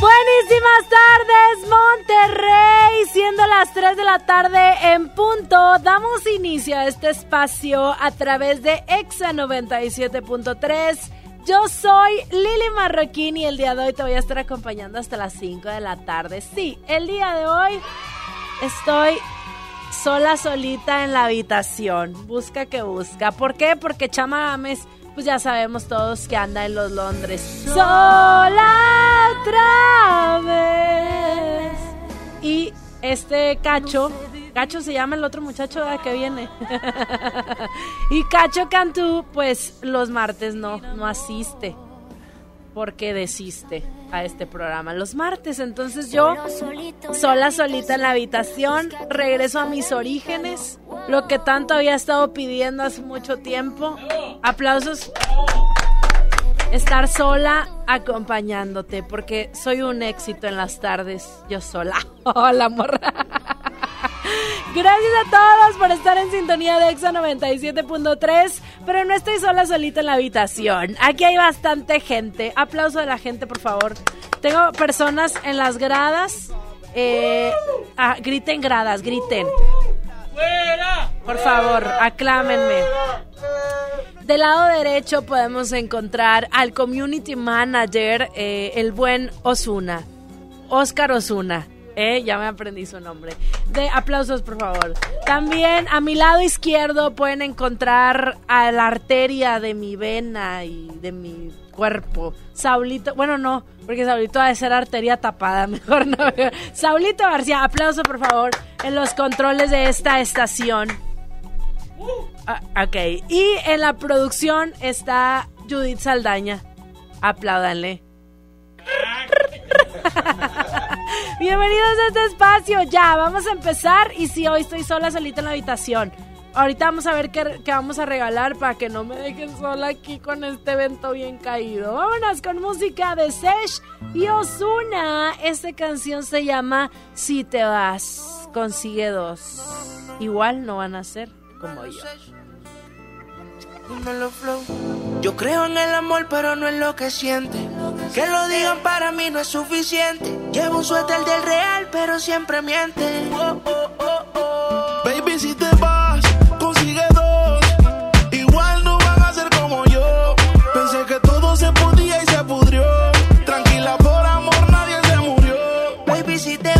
Buenísimas tardes, Monterrey. Siendo las 3 de la tarde en punto, damos inicio a este espacio a través de EXA 97.3. Yo soy Lili Marroquín y el día de hoy te voy a estar acompañando hasta las 5 de la tarde. Sí, el día de hoy estoy sola, solita en la habitación. Busca que busca. ¿Por qué? Porque Chama Ames pues ya sabemos todos que anda en los Londres. Sola otra vez. Y este Cacho, Cacho se llama el otro muchacho que viene. y Cacho Cantú, pues los martes no, no asiste. Porque desiste a este programa los martes. Entonces yo, sola, solita en la habitación, regreso a mis orígenes, lo que tanto había estado pidiendo hace mucho tiempo. Aplausos. Estar sola acompañándote, porque soy un éxito en las tardes, yo sola. Hola, morra. Gracias a todos por estar en sintonía de EXA 97.3, pero no estoy sola solita en la habitación. Aquí hay bastante gente. Aplauso de la gente, por favor. Tengo personas en las gradas. Eh, ah, griten gradas, griten. Por favor, aclámenme. Del lado derecho podemos encontrar al community manager, eh, el buen Osuna, Oscar Osuna. Eh, ya me aprendí su nombre. De aplausos, por favor. También a mi lado izquierdo pueden encontrar a la arteria de mi vena y de mi cuerpo. Saulito, bueno, no, porque Saulito ha de ser arteria tapada, mejor no. Saulito García, aplauso, por favor, en los controles de esta estación. Ah, ok, y en la producción está Judith Saldaña. Apláudanle. Bienvenidos a este espacio. Ya, vamos a empezar. Y si hoy estoy sola, solita en la habitación. Ahorita vamos a ver qué, qué, vamos a regalar para que no me dejen sola aquí con este evento bien caído. Vámonos con música de Sesh y Osuna. Esta canción se llama Si te vas, consigue dos. Igual no van a ser como yo. Yo creo en el amor, pero no en lo que siente. Que lo digan para mí no es suficiente. Llevo un suéter del real, pero siempre miente. Oh, oh, oh, Baby, si te vas, consigue dos. Igual no van a ser como yo. Pensé que todo se podía y se pudrió. Tranquila, por amor nadie se murió. Baby, si te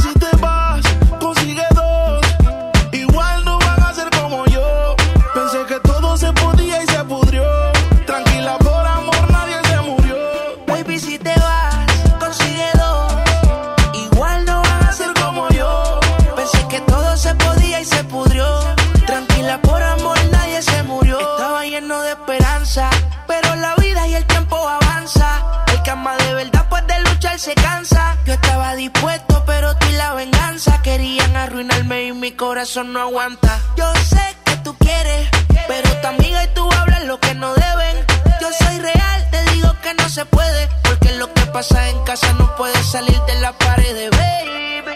corazón no aguanta. Yo sé que tú quieres, pero tu amiga y tú hablan lo que no deben. Yo soy real, te digo que no se puede, porque lo que pasa en casa no puede salir de la pared, baby.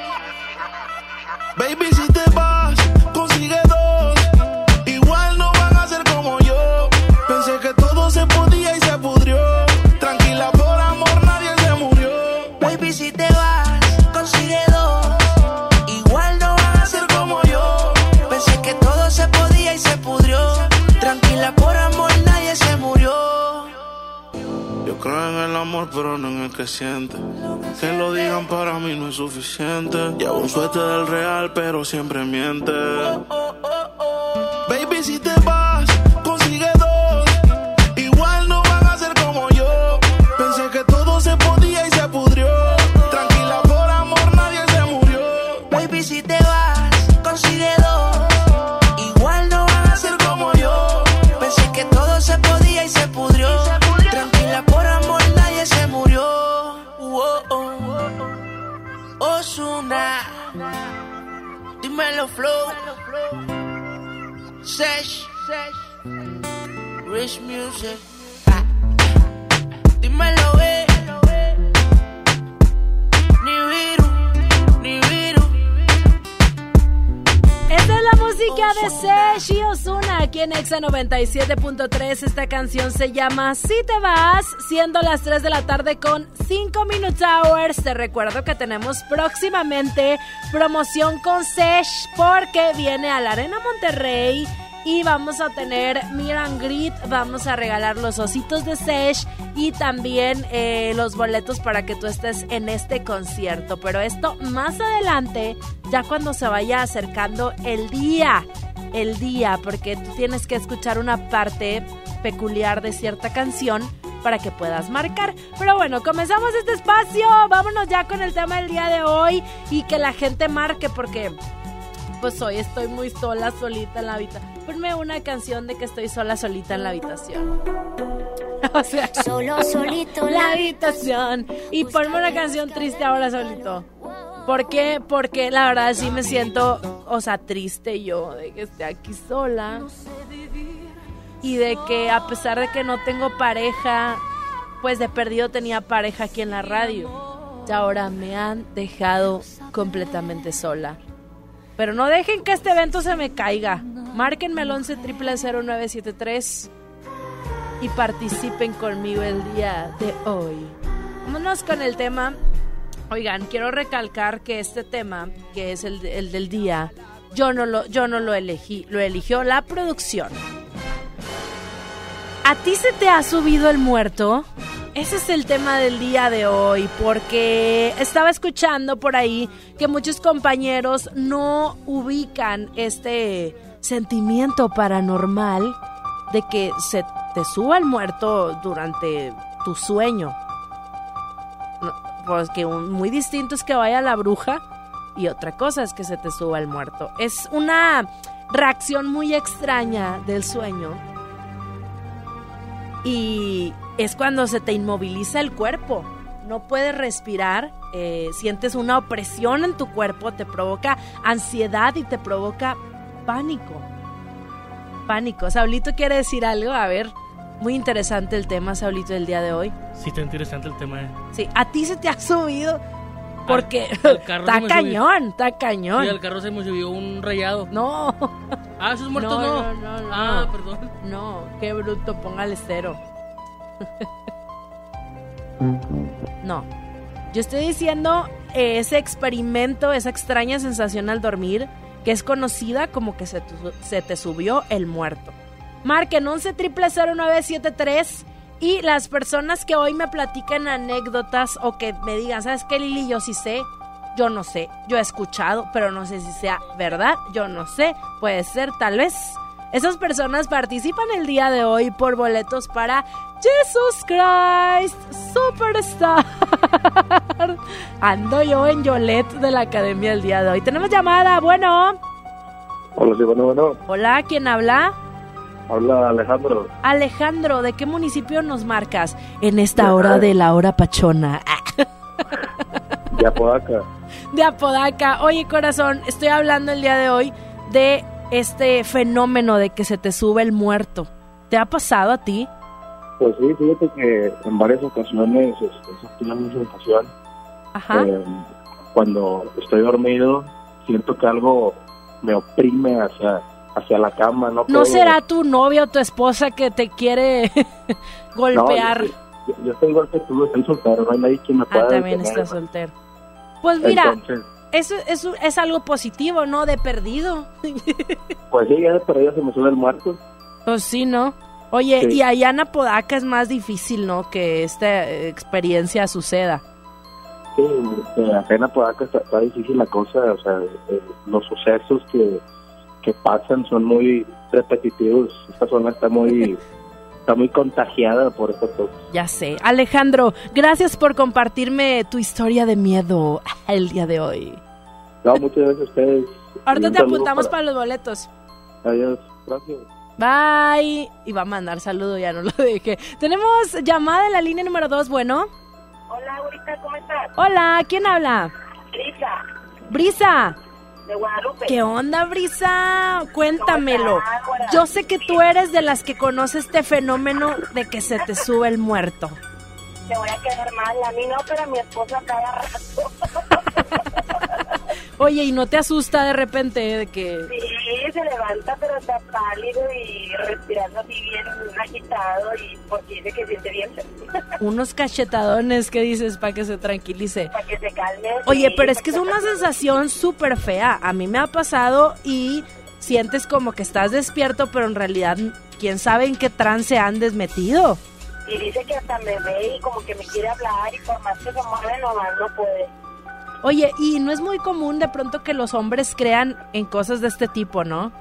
Baby, si te vas, Creo en el amor, pero no en el que siente. Que lo digan para mí no es suficiente. Llevo un suerte del real, pero siempre miente. Baby, si te vas, consigue dos. Igual no van a ser como yo. Pensé que todo se podía y se pudrió. Dímelo flow. Sesh, Rich Music. Ah. Dímelo, eh. Esta es la música de Sesh y Ozuna aquí en Exa 97.3. Esta canción se llama Si te vas, siendo las 3 de la tarde con 5 Minutes Hours. Te recuerdo que tenemos próximamente promoción con Sesh porque viene a la Arena Monterrey. Y vamos a tener Miran Grit, vamos a regalar los ositos de Sesh y también eh, los boletos para que tú estés en este concierto. Pero esto más adelante, ya cuando se vaya acercando el día, el día, porque tú tienes que escuchar una parte peculiar de cierta canción para que puedas marcar. Pero bueno, comenzamos este espacio, vámonos ya con el tema del día de hoy y que la gente marque porque pues hoy estoy muy sola, solita en la habitación. Ponme una canción de que estoy sola, solita en la habitación. o sea, Solo solito en la habitación. Y ponme una canción triste ahora solito. ¿Por qué? Porque la verdad sí me siento, o sea, triste yo de que esté aquí sola. Y de que a pesar de que no tengo pareja, pues de perdido tenía pareja aquí en la radio. Y ahora me han dejado completamente sola. Pero no dejen que este evento se me caiga. Márquenme al 11 0973 y participen conmigo el día de hoy. Vámonos con el tema. Oigan, quiero recalcar que este tema, que es el, el del día, yo no lo, yo no lo elegí, lo eligió la producción. ¿A ti se te ha subido el muerto? Ese es el tema del día de hoy, porque estaba escuchando por ahí que muchos compañeros no ubican este sentimiento paranormal de que se te suba el muerto durante tu sueño. Porque un- muy distinto es que vaya la bruja y otra cosa es que se te suba el muerto. Es una reacción muy extraña del sueño y es cuando se te inmoviliza el cuerpo. No puedes respirar, eh, sientes una opresión en tu cuerpo, te provoca ansiedad y te provoca pánico. Pánico. Saulito quiere decir algo, a ver. Muy interesante el tema, Saulito, del día de hoy. Sí, está interesante el tema. eh. Sí, a ti se te ha subido porque al carro está cañón, está cañón. Sí, al carro se me subió un rayado. No, Ah, esos muertos No, no. no, no, no. Ah, perdón. no, qué bruto, póngale cero. No. Yo estoy diciendo eh, ese experimento, esa extraña sensación al dormir, que es conocida como que se, tu- se te subió el muerto. Marquen 11 0973 y las personas que hoy me platican anécdotas o que me digan, ¿sabes qué, Lili? Yo sí sé, yo no sé, yo he escuchado, pero no sé si sea verdad, yo no sé, puede ser, tal vez. Esas personas participan el día de hoy por boletos para Jesus Christ Superstar. Ando yo en Yolet de la academia el día de hoy. Tenemos llamada, bueno. Hola, sí, bueno, bueno, Hola, ¿quién habla? habla Alejandro. Alejandro, ¿de qué municipio nos marcas en esta hora de la hora pachona? de Apodaca. De Apodaca. Oye, corazón, estoy hablando el día de hoy de este fenómeno de que se te sube el muerto. ¿Te ha pasado a ti? Pues sí, fíjate que en varias ocasiones, este, esa es una sensación, Ajá. eh, cuando estoy dormido, siento que algo me oprime hacia, hacia la cama, ¿no? ¿No será tu novia o tu esposa que te quiere No, golpear? yo, yo- yo estoy igual que tú, estoy soltero, no hay nadie que me pueda ah, también estás soltero. Pues mira, Entonces, eso, eso es algo positivo, ¿no? De perdido. pues sí, ya de perdido se me sube el muerto. Pues sí, ¿no? Oye, Sí. y allá en Apodaca es más difícil, ¿no? Que esta eh, experiencia suceda. Sí, este, acá en Apodaca está, está difícil la cosa, o sea, eh, los sucesos que, que pasan son muy repetitivos. Esta zona está muy está muy contagiada por estas cosas. Ya sé. Alejandro, gracias por compartirme tu historia de miedo el día de hoy. No, muchas gracias a ustedes. Ahorita te apuntamos para los boletos. Adiós. Gracias. Bye. Y va a mandar saludo, ya no lo dejé. Tenemos llamada en la línea número dos, bueno. Hola, ahorita, ¿cómo estás? Hola, ¿quién habla? Lisa, Brisa. De Guadalupe. ¿Qué onda, Brisa? Cuéntamelo. Yo sé que tú eres de las que conoce este fenómeno de que se te sube el muerto. Te voy a quedar mal. A mí no, pero a mi esposa cada rato. Oye, ¿y no te asusta de repente de que... Sí, se levanta, pero está pálido y respirando así bien agitado y porque dice que siente bien Unos cachetadones que dices para que se tranquilice. para que se calme. Oye, sí, pero es que es una sensación súper fea. A mí me ha pasado y sientes como que estás despierto, pero en realidad, quién sabe en qué trance andes metido. Y dice que hasta me ve y como que me quiere hablar y por más que se mueve no puede. Oye, y no es muy común de pronto que los hombres crean en cosas de este tipo, ¿no?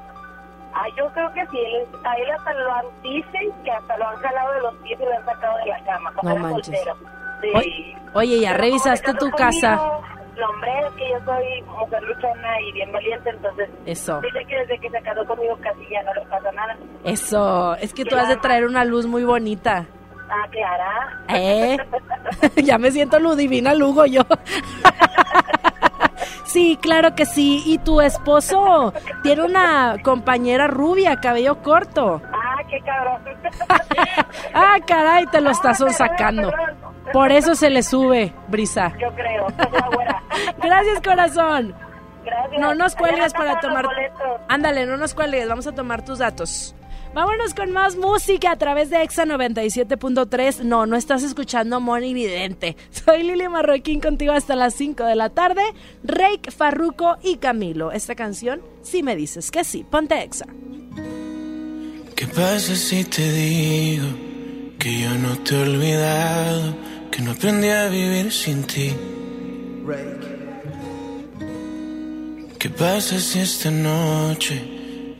Ah, yo creo que sí, a él hasta lo han, dicen que hasta lo han jalado de los pies y lo han sacado de la cama. No manches. Sí. Oye, oye, ya Pero revisaste tu casa. No, hombre, es que yo soy mujer luchona y bien valiente, entonces Eso, dice que desde que se casó conmigo casi ya no le pasa nada. eso. Es que tú has de traer una luz muy bonita. Ah. ¿Eh? ya me siento Ludivina Lugo yo. sí, claro que sí. ¿Y tu esposo tiene una compañera rubia, cabello corto? Ah, qué cabrón. ah, caray, te lo estás sacando. Por eso se le sube, Brisa. Yo creo, es la güera. Gracias, corazón. Gracias. No nos cuelgues para tomar. Ándale, no nos cuelgues, vamos a tomar tus datos. Vámonos con más música a través de Exa 97.3. No, no estás escuchando Moni Vidente. Soy Lili Marroquín contigo hasta las 5 de la tarde. Reik, Farruko y Camilo. Esta canción, si me dices que sí, ponte Exa. ¿Qué pasa si te digo que yo no te he olvidado, que no aprendí a vivir sin ti? ¿Qué pasa si esta noche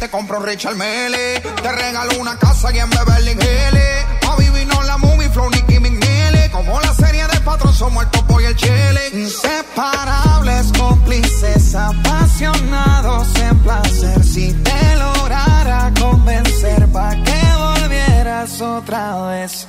Te compro Richard Mele. Te regalo una casa y en Beverly Hills. A vivir no la movie, flow, Nicky McNeely. Como la serie de patrón, somos el y el chile. Inseparables, cómplices, apasionados en placer. Si te lograra convencer, pa' que volvieras otra vez.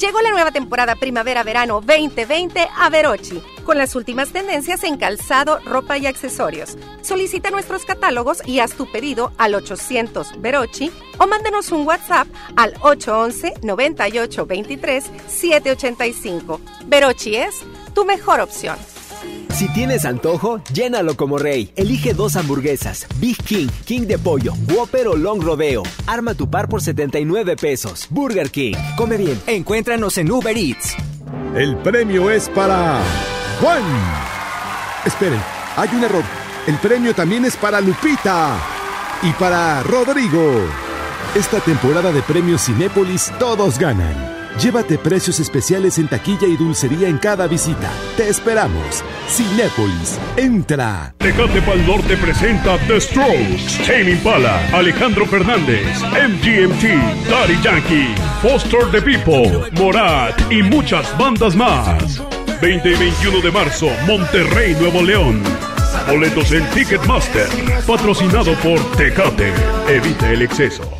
Llegó la nueva temporada primavera-verano 2020 a Verochi, con las últimas tendencias en calzado, ropa y accesorios. Solicita nuestros catálogos y haz tu pedido al 800 Verochi o mándenos un WhatsApp al 811 9823 785. Verochi es tu mejor opción. Si tienes antojo, llénalo como rey. Elige dos hamburguesas, Big King, King de pollo, Whopper o Long Rodeo. Arma tu par por 79 pesos. Burger King. Come bien. Encuéntranos en Uber Eats. El premio es para Juan. Esperen, hay un error. El premio también es para Lupita y para Rodrigo. Esta temporada de premios Cinépolis todos ganan. Llévate precios especiales en taquilla y dulcería en cada visita. Te esperamos. Cinépolis, entra. Tecate Pal Norte presenta The Strokes, Tame Impala, Alejandro Fernández, MGMT, Daddy Yankee, Foster the People, Morat y muchas bandas más. 20 y 21 de marzo, Monterrey, Nuevo León. Boletos en Ticketmaster, patrocinado por Tecate. Evita el exceso.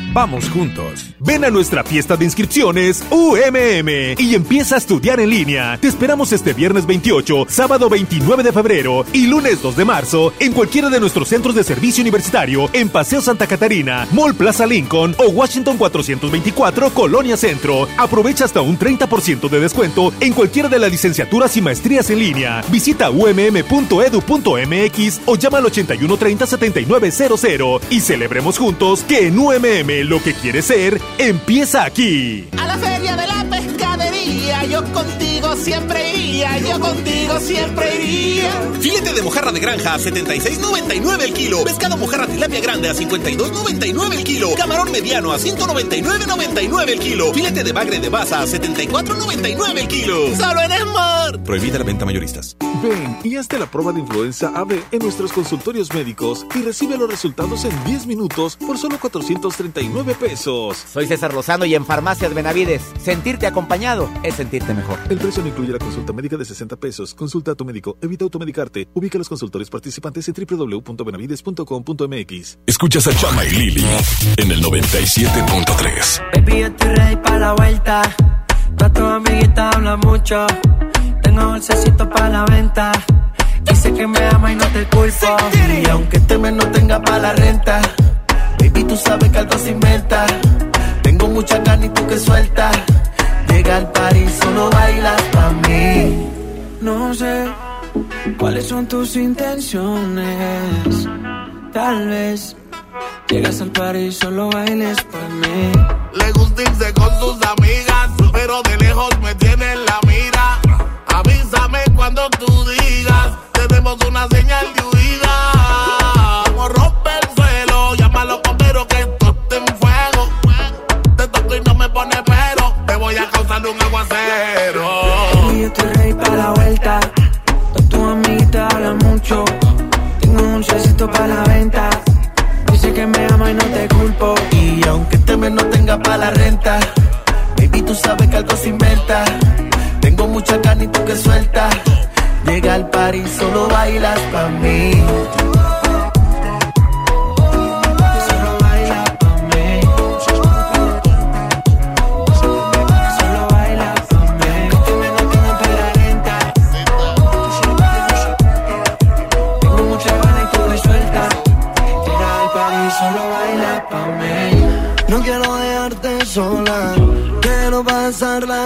Vamos juntos. Ven a nuestra fiesta de inscripciones UMM y empieza a estudiar en línea. Te esperamos este viernes 28, sábado 29 de febrero y lunes 2 de marzo en cualquiera de nuestros centros de servicio universitario en Paseo Santa Catarina, Mall Plaza Lincoln o Washington 424, Colonia Centro. Aprovecha hasta un 30% de descuento en cualquiera de las licenciaturas y maestrías en línea. Visita umm.edu.mx o llama al 8130 7900 y celebremos juntos que en UMM lo que quieres ser empieza aquí. A la feria de la pescadería, yo contigo siempre iría, yo contigo siempre iría. Filete de mojarra de granja a 76.99 el kilo. Pescado mojarra tilapia grande a 52.99 el kilo. Camarón mediano a 199.99 el kilo. Filete de bagre de baza a 74.99 el kilo. Solo en Smart. Prohibida la venta mayoristas. Ven y hazte la prueba de influenza AB en nuestros consultorios médicos y recibe los resultados en 10 minutos por solo 439 pesos. Soy César Lozano y en Farmacias Benavides, sentirte acompañado es sentirte mejor. El precio no incluye la consulta médica de 60 pesos. Consulta a tu médico, evita automedicarte. Ubica los consultorios participantes en www.benavides.com.mx. Escuchas a Chama y Lili en el 97.3. Baby, yo estoy ready para la vuelta. Todas tus amiguitas hablan mucho. Tengo bolsecito para la venta. Dice que me ama y no te culpo. Y aunque este mes no tenga para la renta, baby, tú sabes que algo se inventa. Tengo mucha ganas y tú que sueltas. Llega al party, solo bailas pa' mí. No sé cuáles son tus intenciones. Tal vez llegas al party y solo bailes pa' mí. Le gusta irse con sus amigas, pero de lejos me tiene en la mira. Avísame cuando tú digas, tenemos una señal de huida. Pone pero, te voy a causar un aguacero. Y yo estoy ready para la vuelta. Todas tus amiguitas hablan mucho. Tengo un dulcecito para la venta. Dice que me ama y no te culpo. Y aunque este mes no tenga para la renta, baby, tú sabes que algo se inventa. Tengo mucha carne y tú que suelta. Llega al party, solo bailas pa' mí.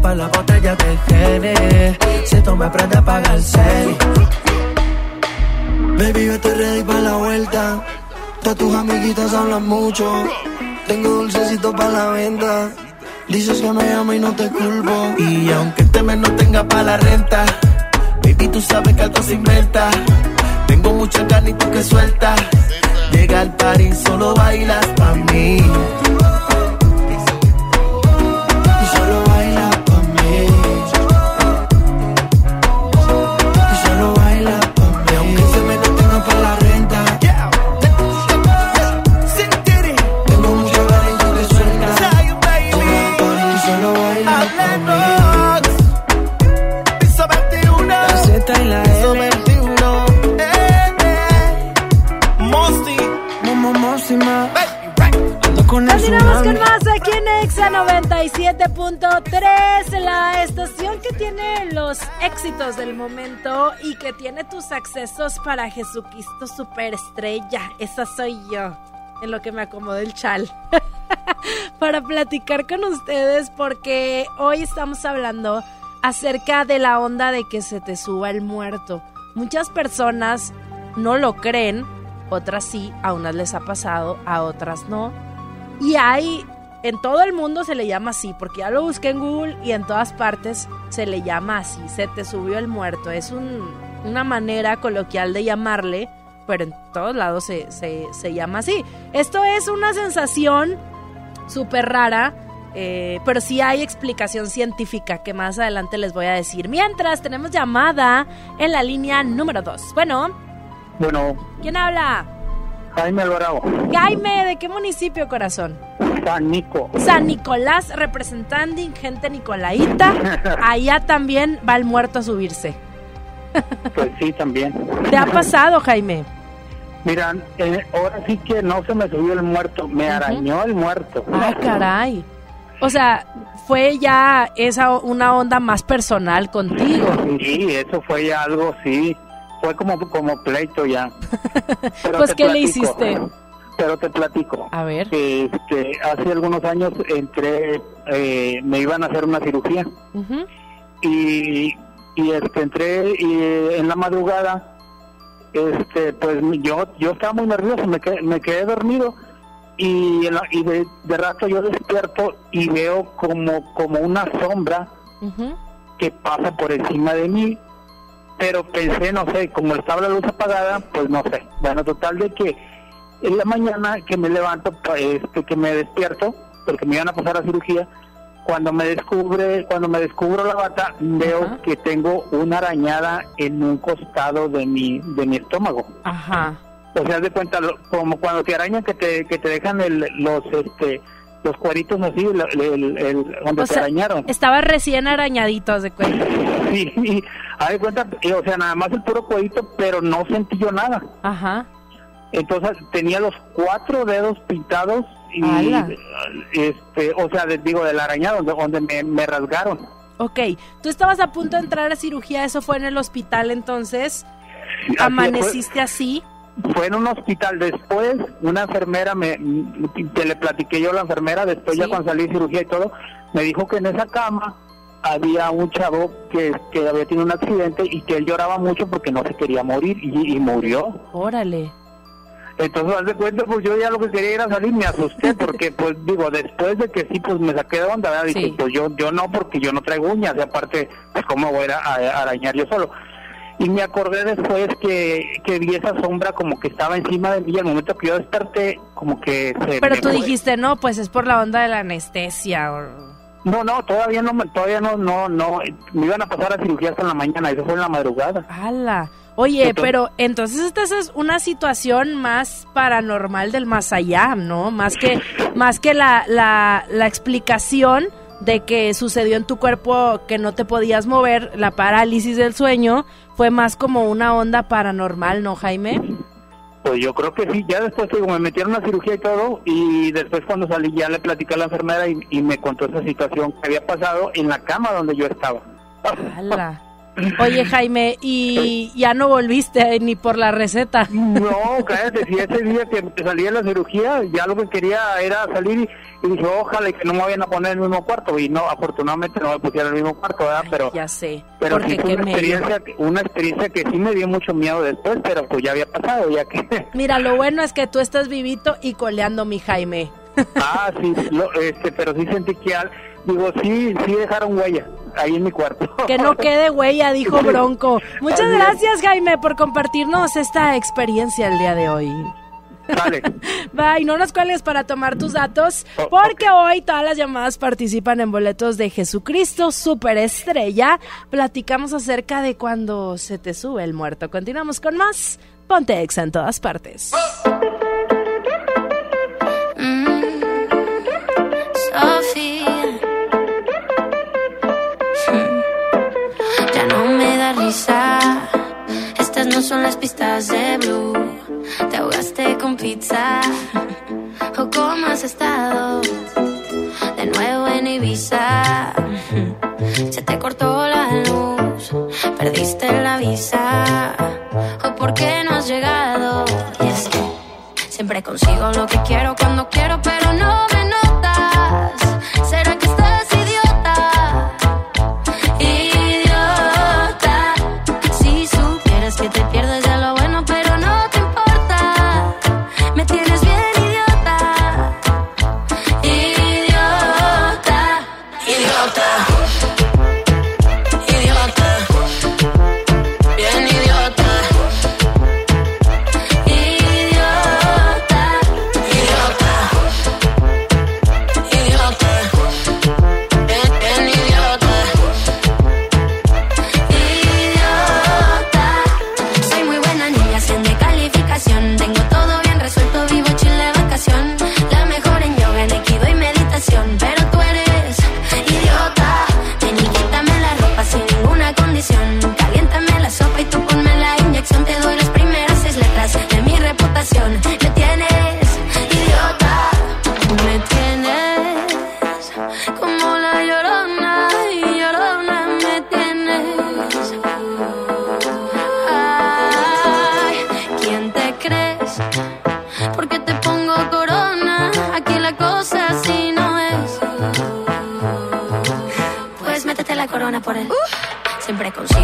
Destapa la botella de Gene. Si tú me aprendes, apaga el serie. Baby, yo estoy ready para la vuelta. Todas tus amiguitas hablan mucho. Tengo dulcecito para la venta. Dices que me amo y no te culpo. Y aunque este mes no tenga para la renta, baby, tú sabes que algo se inventa. Tengo mucha carne y tú que suelta. Llega al party, solo bailas pa' mí. 97.3, la estación que tiene los éxitos del momento y que tiene tus accesos para Jesucristo Superestrella. Esa soy yo, en lo que me acomodé el chal. para platicar con ustedes porque hoy estamos hablando acerca de la onda de que se te suba el muerto. Muchas personas no lo creen, otras sí, a unas les ha pasado, a otras no. Y hay, en todo el mundo se le llama así, porque ya lo busqué en Google y en todas partes se le llama así, se te subió el muerto. Es un- una manera coloquial de llamarle, pero en todos lados se, se- se llama así. Esto es una sensación súper rara, eh, pero sí hay explicación científica que más adelante les voy a decir. Mientras tenemos llamada en la línea número 2. Bueno, Bueno, ¿quién habla? Jaime Alvarado, Jaime, ¿de qué municipio, corazón? San Nico. San Nicolás, representando gente Nicolaita. Allá también va el muerto a subirse. Pues sí, también. ¿Te ha pasado, Jaime? Mira, eh, ahora sí que no se me subió el muerto, me arañó el muerto. Ay, caray. O sea, fue ya esa una onda más personal contigo. Sí, eso fue ya algo, sí. Fue como, como pleito ya. Pues, ¿qué le hiciste? Pero te platico. A ver. Este, hace algunos años entré, eh, me iban a hacer una cirugía. Y, y este entré y eh, en la madrugada este pues yo yo estaba muy nervioso me quedé, me quedé dormido y, en la- y de, de rato yo despierto y veo como como una sombra que pasa por encima de mí pero pensé no sé como estaba la luz apagada pues no sé bueno total de que en la mañana que me levanto este que me despierto porque me iban a pasar a cirugía cuando me descubre cuando me descubro la bata veo que tengo una arañada en un costado de mi de mi estómago Ajá. o sea de cuenta como cuando te arañan que te que te dejan el- los este los cueritos así, el, el- el- donde O sea, arañaron. estaba recién arañadito, haz de cuenta. Sí, y, haz de cuenta, y, o sea, nada más el puro cuerito, pero no sentí yo nada. Ajá. Entonces tenía los cuatro dedos pintados y, ¡Hala! este, o sea, digo, del arañado, donde, donde me, me rasgaron. Ok, tú estabas a punto de entrar a cirugía, eso fue en el hospital entonces. Así Amaneciste así. Fue en un hospital. Después, una enfermera, me, que le platiqué yo a la enfermera, después ya cuando salí de cirugía y todo, me dijo que en esa cama había un chavo que, que había tenido un accidente y que él lloraba mucho porque no se quería morir y, y murió. Órale. Entonces, haz de cuenta, pues yo ya lo que quería era salir, me asusté porque, pues digo, después de que sí, pues me saqué de onda, ¿verdad? Dije, Sí. pues yo, yo no, porque yo no traigo uñas, y aparte, pues cómo voy a, arañar yo solo. Y me acordé después que, que vi esa sombra como que estaba encima de mí y al momento que yo desperté, como que se Pero me tú fue. dijiste, no, pues es por la onda de la anestesia. o- No, no, todavía no, me- todavía no, no, no, me iban a pasar a cirugía hasta en la mañana, eso fue en la madrugada. ¡Hala! Oye, Entonces- pero entonces esta es una situación más paranormal del más allá, ¿no? Más que, más que la, la, la explicación de que sucedió en tu cuerpo que no te podías mover, la parálisis del sueño, fue más como una onda paranormal, ¿no, Jaime? Pues yo creo que sí, ya después digo, me metieron a cirugía y todo, y después cuando salí ya le platicé a la enfermera y, y me contó esa situación que había pasado en la cama donde yo estaba. ¡Hala! Oye, Jaime, ¿y ya no volviste ni por la receta? No, cállate, si ese día que salí de la cirugía, ya lo que quería era salir y, y dije, ojalá que no me vayan a poner en el mismo cuarto, y no, afortunadamente no me pusieron en el mismo cuarto, ¿verdad? Pero, Ya sé. pero sí fue una experiencia, que- una experiencia que sí me dio mucho miedo después, pero pues ya había pasado, ya que... Mira, lo bueno es que tú estás vivito y coleando, mi Jaime. Ah, sí, lo- este, pero sí sentí que, al- digo, sí, sí dejaron huella ahí en mi cuarto. Que no quede huella, dijo Bronco. Muchas gracias, Jaime, por compartirnos esta experiencia el día de hoy. Dale. Bye, no nos cuelgues para tomar tus datos, porque hoy todas las llamadas participan en boletos de Jesucristo Superestrella. Platicamos acerca de cuando se te sube el muerto. Continuamos con más. Ponte exa en todas partes. Sofía. Ya Son las pistas de Blue. Te ahogaste con pizza. ¿O cómo has estado? De nuevo en Ibiza. Se te cortó la luz. Perdiste la visa. ¿O por qué no has llegado? Y es que Siempre consigo lo que quiero cuando quiero, pero no me notas.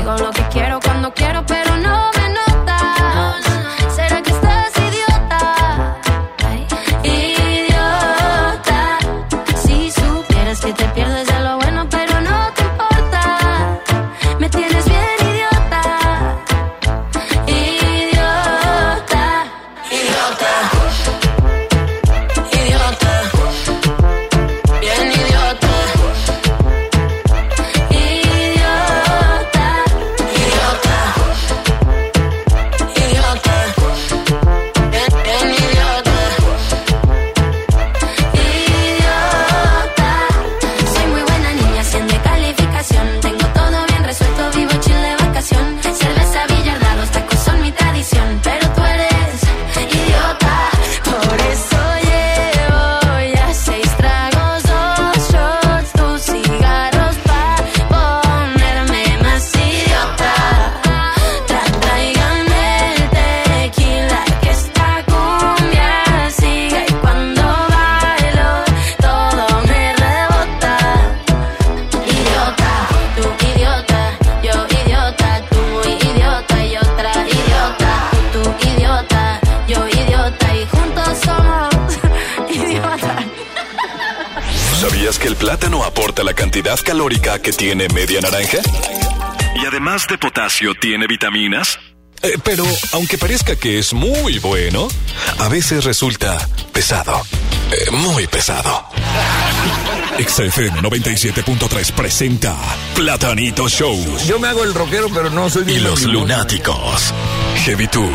Consigo lo que quiero cuando quiero, pero no naranja? Y además de potasio, ¿tiene vitaminas? Eh, pero, aunque parezca que es muy bueno, a veces resulta pesado. Eh, muy pesado. XFM 97.3 presenta Platanito Show. Yo me hago el rockero, pero no soy Y los lunáticos. Heavy Tour.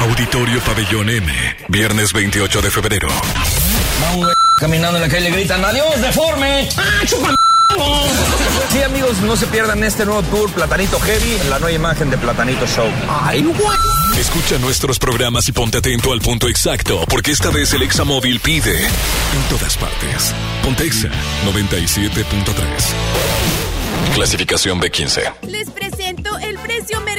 Auditorio Pabellón M. Viernes 28 de febrero. Va un güey caminando en la calle le gritan adiós deforme. ¡Ah, Sí, amigos, no se pierdan este nuevo tour Platanito Heavy, la nueva imagen de Platanito Show. Ay, güey. Escucha nuestros programas y ponte atento al punto exacto, porque esta vez el Examóvil pide en todas partes. Pontexa 97.3. Clasificación B15. Les presento el precio Mercado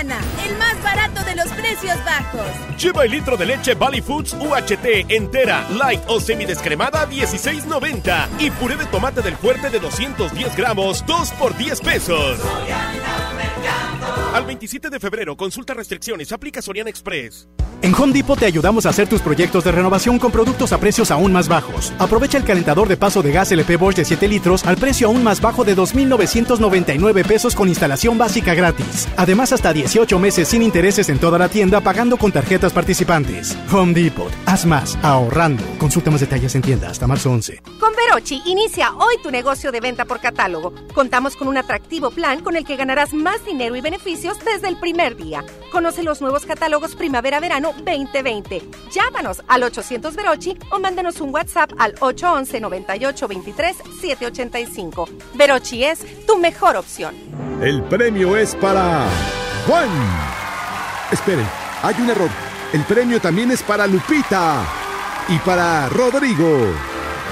El más barato de los precios bajos. Lleva el litro de leche Valley Foods UHT entera, light o semidescremada 16.90 y puré de tomate del fuerte de 210 gramos 2 por 10 pesos. Al 27 de febrero, consulta restricciones, aplica Soriana Express. En Home Depot te ayudamos a hacer tus proyectos de renovación con productos a precios aún más bajos. Aprovecha el calentador de paso de gas LP Bosch de 7 litros al precio aún más bajo de 2.999 pesos con instalación básica gratis. Además, hasta 18 meses sin intereses en toda la tienda pagando con tarjetas participantes. Home Depot. Haz más, ahorrando. Consulta más detalles en tienda hasta marzo 11. Con inicia hoy tu negocio de venta por catálogo. Contamos con un atractivo plan con el que ganarás más dinero y beneficios desde el primer día. Conoce los nuevos catálogos Primavera-Verano 2020. Llámanos al 800 Verochi o mándanos un WhatsApp al 811 98 23 785. Verochi es tu mejor opción. El premio es para Juan. Esperen, hay un error. El premio también es para Lupita y para Rodrigo.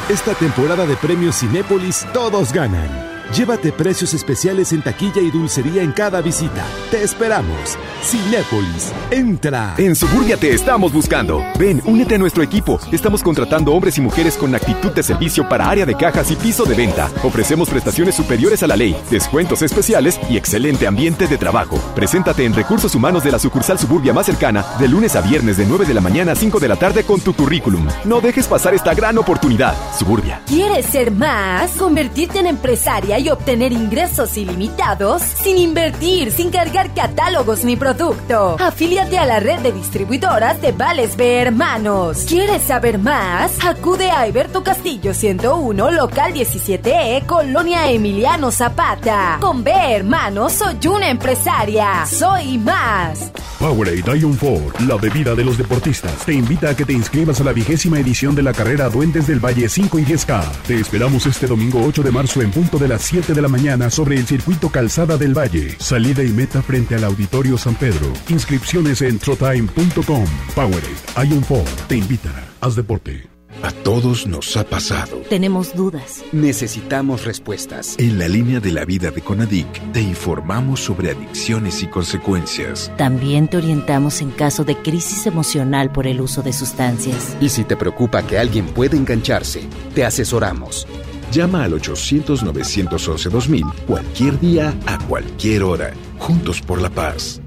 Esta temporada de premios Cinépolis todos ganan. Llévate precios especiales en taquilla y dulcería en cada visita. Te esperamos. Cinépolis, entra. En Suburbia te estamos buscando. Ven, únete a nuestro equipo. Estamos contratando hombres y mujeres con actitud de servicio para área de cajas y piso de venta. Ofrecemos prestaciones superiores a la ley, descuentos especiales y excelente ambiente de trabajo. Preséntate en Recursos Humanos de la sucursal Suburbia más cercana de lunes a viernes de 9 de la mañana a 5 de la tarde con tu currículum. No dejes pasar esta gran oportunidad. Suburbia. ¿Quieres ser más? ¿Convertirte en empresaria y obtener ingresos ilimitados? Sin invertir, sin cargar catálogos ni producto. Afíliate a la red de distribuidoras de Vales B Hermanos. ¿Quieres saber más? Acude a Alberto Castillo 101, local 17E, Colonia Emiliano Zapata. Con B Hermanos soy una empresaria. Soy más. Powerade Ion Ford, la bebida de los deportistas, te invita a que te inscribas a la vigésima edición de la carrera Duendes del Valle 5 y 10K. Te esperamos este domingo 8 de marzo en punto de las 7 de la mañana sobre el circuito Calzada del Valle. Salida y meta frente al Auditorio San Pedro. Inscripciones en trotime.com. Powerade Ion Ford te invita. Haz deporte. A todos nos ha pasado. Tenemos dudas. Necesitamos respuestas. En la línea de la vida de Conadic te informamos sobre adicciones y consecuencias. También te orientamos en caso de crisis emocional por el uso de sustancias. Y si te preocupa que alguien pueda engancharse, te asesoramos. Llama al 800-911-2000 cualquier día, a cualquier hora. Juntos por la paz.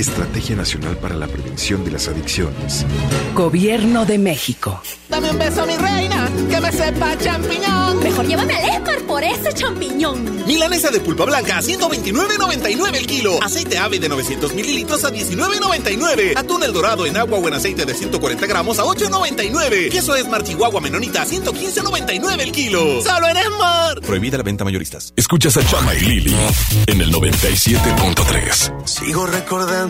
Estrategia Nacional para la Prevención de las Adicciones. Gobierno de México. Dame un beso, mi reina, que me sepa champiñón. Mejor llévame al Esmar por ese champiñón. Milanesa de pulpa blanca a 129.99 el kilo. Aceite ave de 900 mililitros a 19.99. Atún el dorado en agua o en aceite de 140 gramos a 8.99. Queso Esmar Chihuahua Menonita a 115.99 el kilo. Solo en Esmar. Prohibida la venta mayoristas. Escuchas a Chama y Lili en el 97.3. Sigo recordando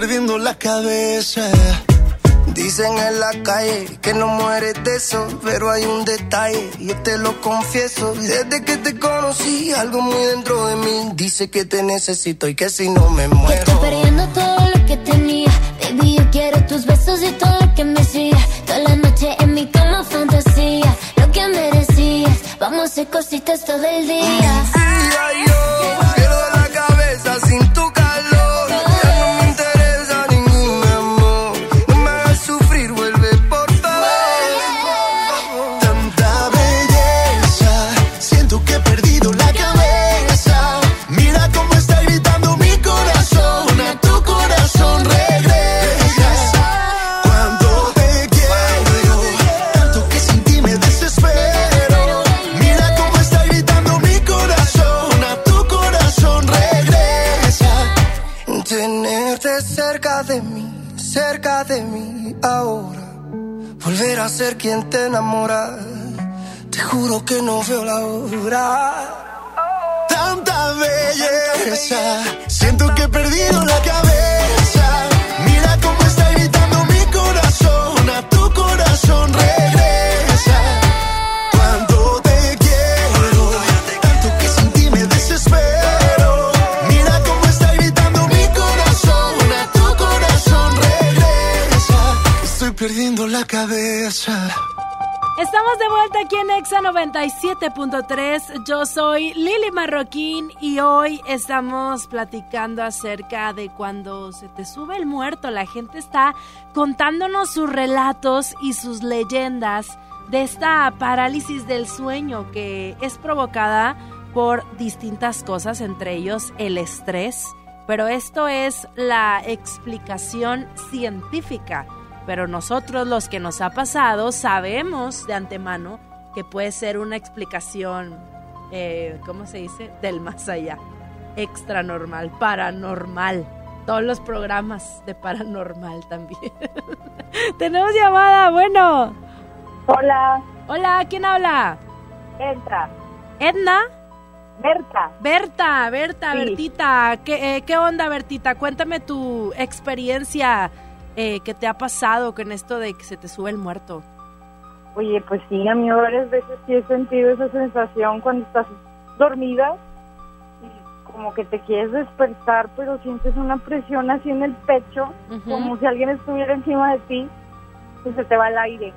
la cabeza. Dicen en la calle que no mueres de eso, pero hay un detalle, yo te lo confieso. Desde que te conocí, algo muy dentro de mí dice que te necesito y que si no me muero. Estoy perdiendo todo vuelta aquí en Exa 97.3. Yo soy Lili Marroquín y hoy estamos platicando acerca de cuando se te sube el muerto. La gente está contándonos sus relatos y sus leyendas de esta parálisis del sueño que es provocada por distintas cosas, entre ellos el estrés. Pero esto es la explicación científica pero nosotros los que nos ha pasado sabemos de antemano que puede ser una explicación, eh, ¿cómo se dice? Del más allá, extra normal, paranormal. Todos los programas de paranormal también. Tenemos llamada, bueno. Hola. Hola, ¿quién habla? Entra. ¿Edna? Berta. Berta, Berta, Sí. Bertita. ¿Qué, eh, ¿Qué onda, Bertita? Cuéntame tu experiencia eh, que te ha pasado con esto de que se te sube el muerto. Oye, pues sí, a mí varias veces sí he sentido esa sensación cuando estás dormida y como que te quieres despertar, pero sientes una presión así en el pecho, como si alguien estuviera encima de ti y se te va el aire.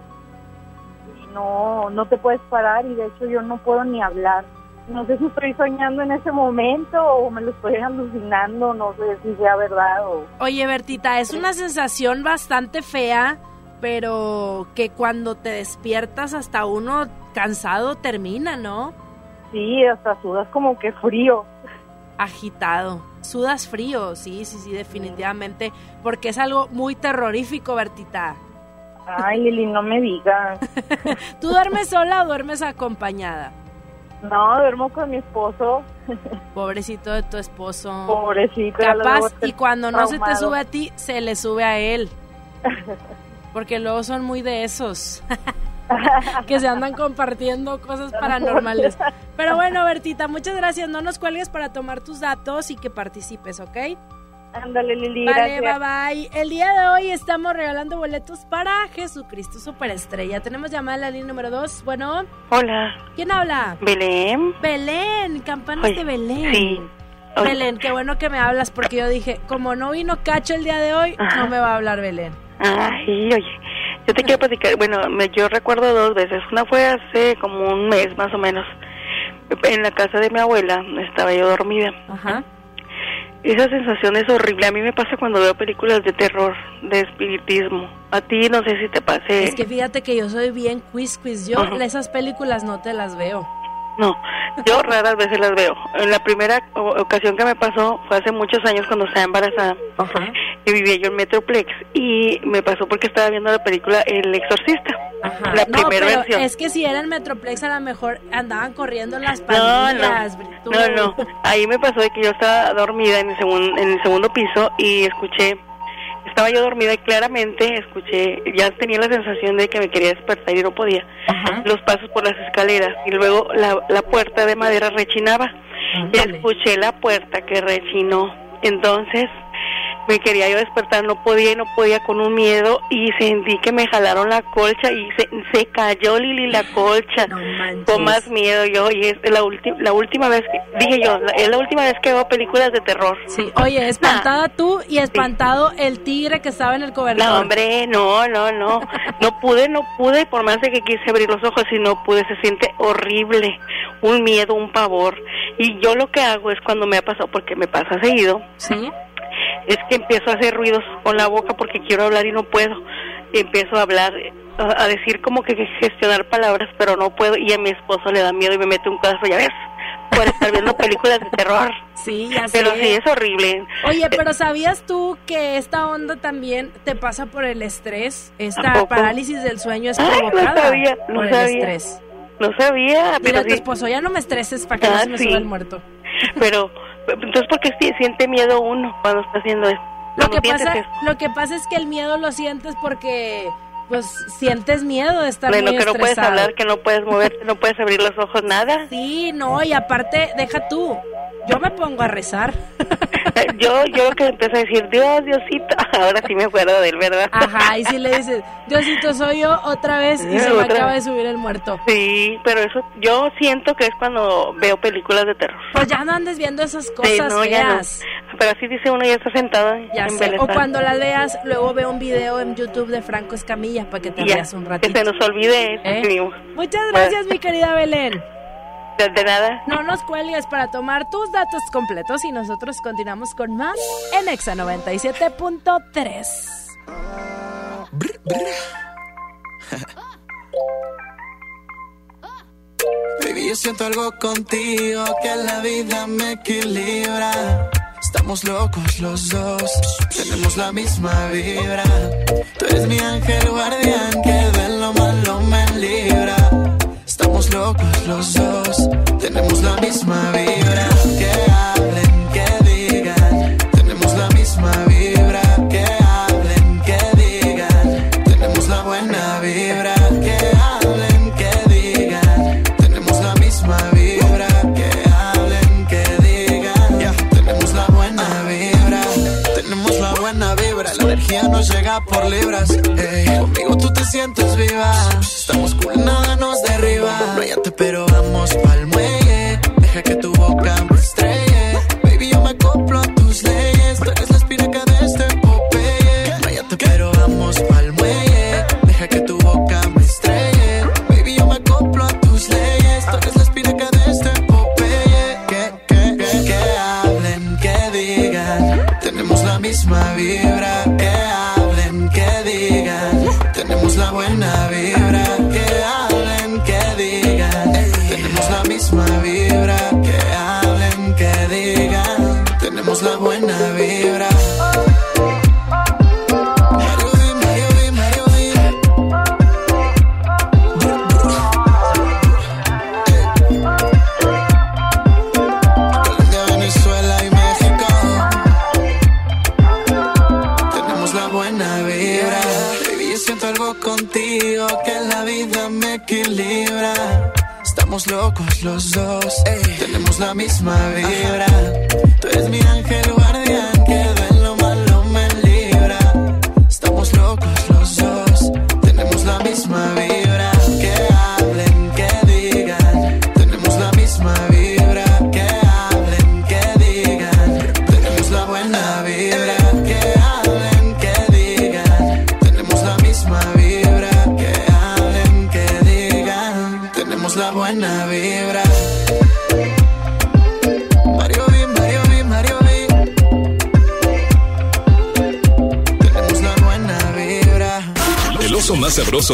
Y no, no te puedes parar y de hecho yo no puedo ni hablar. No sé si estoy soñando en ese momento o me lo estoy alucinando, no sé si sea verdad o... Oye, Bertita, es una sensación bastante fea, pero que cuando te despiertas hasta uno cansado termina, ¿no? Sí, hasta sudas como que frío. Agitado. Sudas frío, sí, sí, sí, definitivamente, porque es algo muy terrorífico, Bertita. Ay, Lili, no me digas. ¿Tú duermes sola o duermes acompañada? No, duermo con mi esposo. Pobrecito de tu esposo. Pobrecito. Capaz, y cuando no se te sube a ti, se le sube a él. Porque luego son muy de esos. que se andan compartiendo cosas paranormales. Pero bueno, Bertita, muchas gracias. No nos cuelgues para tomar tus datos y que participes, ¿ok? Ándale, Lili, Vale, bye gracias. bye. El día de hoy estamos regalando boletos para Jesucristo Superestrella. Tenemos llamada en la línea número 2. Bueno, Hola, ¿quién habla? Belén. Belén, campanas Oye, de Belén. sí. Oye. Belén, qué bueno que me hablas porque yo dije, como no vino Cacho el día de hoy, Ajá. no me va a hablar Belén. Ay, oye, yo te quiero platicar. Bueno, me, yo recuerdo dos veces. Una fue hace como un mes más o menos. En la casa de mi abuela estaba yo dormida. Ajá. Esa sensación es horrible. A mí me pasa cuando veo películas de terror, de espiritismo. A ti no sé si te pase. Es que fíjate que yo soy bien quiz quiz. Yo Ajá. esas películas no te las veo. No, yo raras veces las veo. En la primera ocasión que me pasó fue hace muchos años cuando estaba embarazada. Y vivía yo en Metroplex. Y me pasó porque estaba viendo la película El Exorcista. La no, primera pero versión. es que si era en Metroplex a lo mejor andaban corriendo las No, pandillas. no, tú- no, no. Ahí me pasó de que yo estaba dormida en el, segun- en el segundo piso y escuché, estaba yo dormida y claramente escuché, ya tenía la sensación de que me quería despertar y no podía. Los pasos por las escaleras y luego la, la puerta de madera rechinaba. Y escuché la puerta que rechinó. Entonces me quería yo despertar, no podía y no podía con un miedo y sentí que me jalaron la colcha y se, se cayó Lili la colcha. con más miedo yo y es la, última la última vez que, dije yo, la- es la última vez que veo películas de terror. Sí, oye, espantada tú y espantado el tigre que estaba en el cobertor. No, hombre, no, no, no. No pude, no pude, por más de que quise abrir los ojos y no pude, se siente horrible. Un miedo, un pavor. Y yo lo que hago es cuando me ha pasado, porque me pasa seguido, ¿Sí? Es que empiezo a hacer ruidos con la boca porque quiero hablar y no puedo. Empiezo a hablar, a, decir como que gestionar palabras, pero no puedo. Y a mi esposo le da miedo y me mete un caso, ya ves, por estar viendo películas de terror. Sí, ya Pero sé. sí, es horrible. Oye, pero ¿sabías tú que esta onda también te pasa por el estrés? ¿A Esta parálisis del sueño es Ay, no provocada sabía, no por el sabía. estrés. No sabía, Dile pero a tu sí. esposo, ya no me estreses para que no Ah, se me sí. suba el muerto. Pero, entonces, ¿por qué si- siente miedo uno cuando está haciendo esto? Lo que, pasa, esto. lo que pasa es que el miedo lo sientes porque, pues, sientes miedo de estar Bueno, muy que no puedes hablar, que no puedes moverte, no puedes abrir los ojos, nada. Sí, no, y aparte, deja tú, yo me pongo a rezar. Yo, yo que empecé a decir, Dios, Diosito, ahora sí me acuerdo de él, ¿verdad? Ajá, y si le dices, Diosito, soy yo otra vez, y se me Otra acaba de subir el muerto. Sí, pero eso yo siento que es cuando veo películas de terror. Pues ya no andes viendo esas cosas Sí, no, ya no. Pero así dice uno, ya está sentado Ya en sé. O cuando las veas, luego ve un video en YouTube de Franco Escamilla para que te Ya, veas un que ratito. se nos olvide eso ¿Eh? Muchas gracias, mi querida Belén. De, de nada. No nos cuelgues para tomar tus datos completos y nosotros continuamos con más en Exa 97.3. Baby, yo siento algo contigo que la vida me equilibra. Estamos locos los dos, tenemos la misma vibra. Tú eres mi ángel guardián que de lo malo. Locos los dos, tenemos la misma vibra. Que hablen, que digan, tenemos la misma vibra. Que hablen, que digan, tenemos la buena vibra. Que hablen, que digan, tenemos la misma vibra. Que hablen, que digan, tenemos la buena vibra. Tenemos la buena vibra, la energía nos llega por libras. ey. Conmigo tú te sientes viva. Estamos cool, nada nos derriba. No pero vamos pa'l muelle. Deja que tu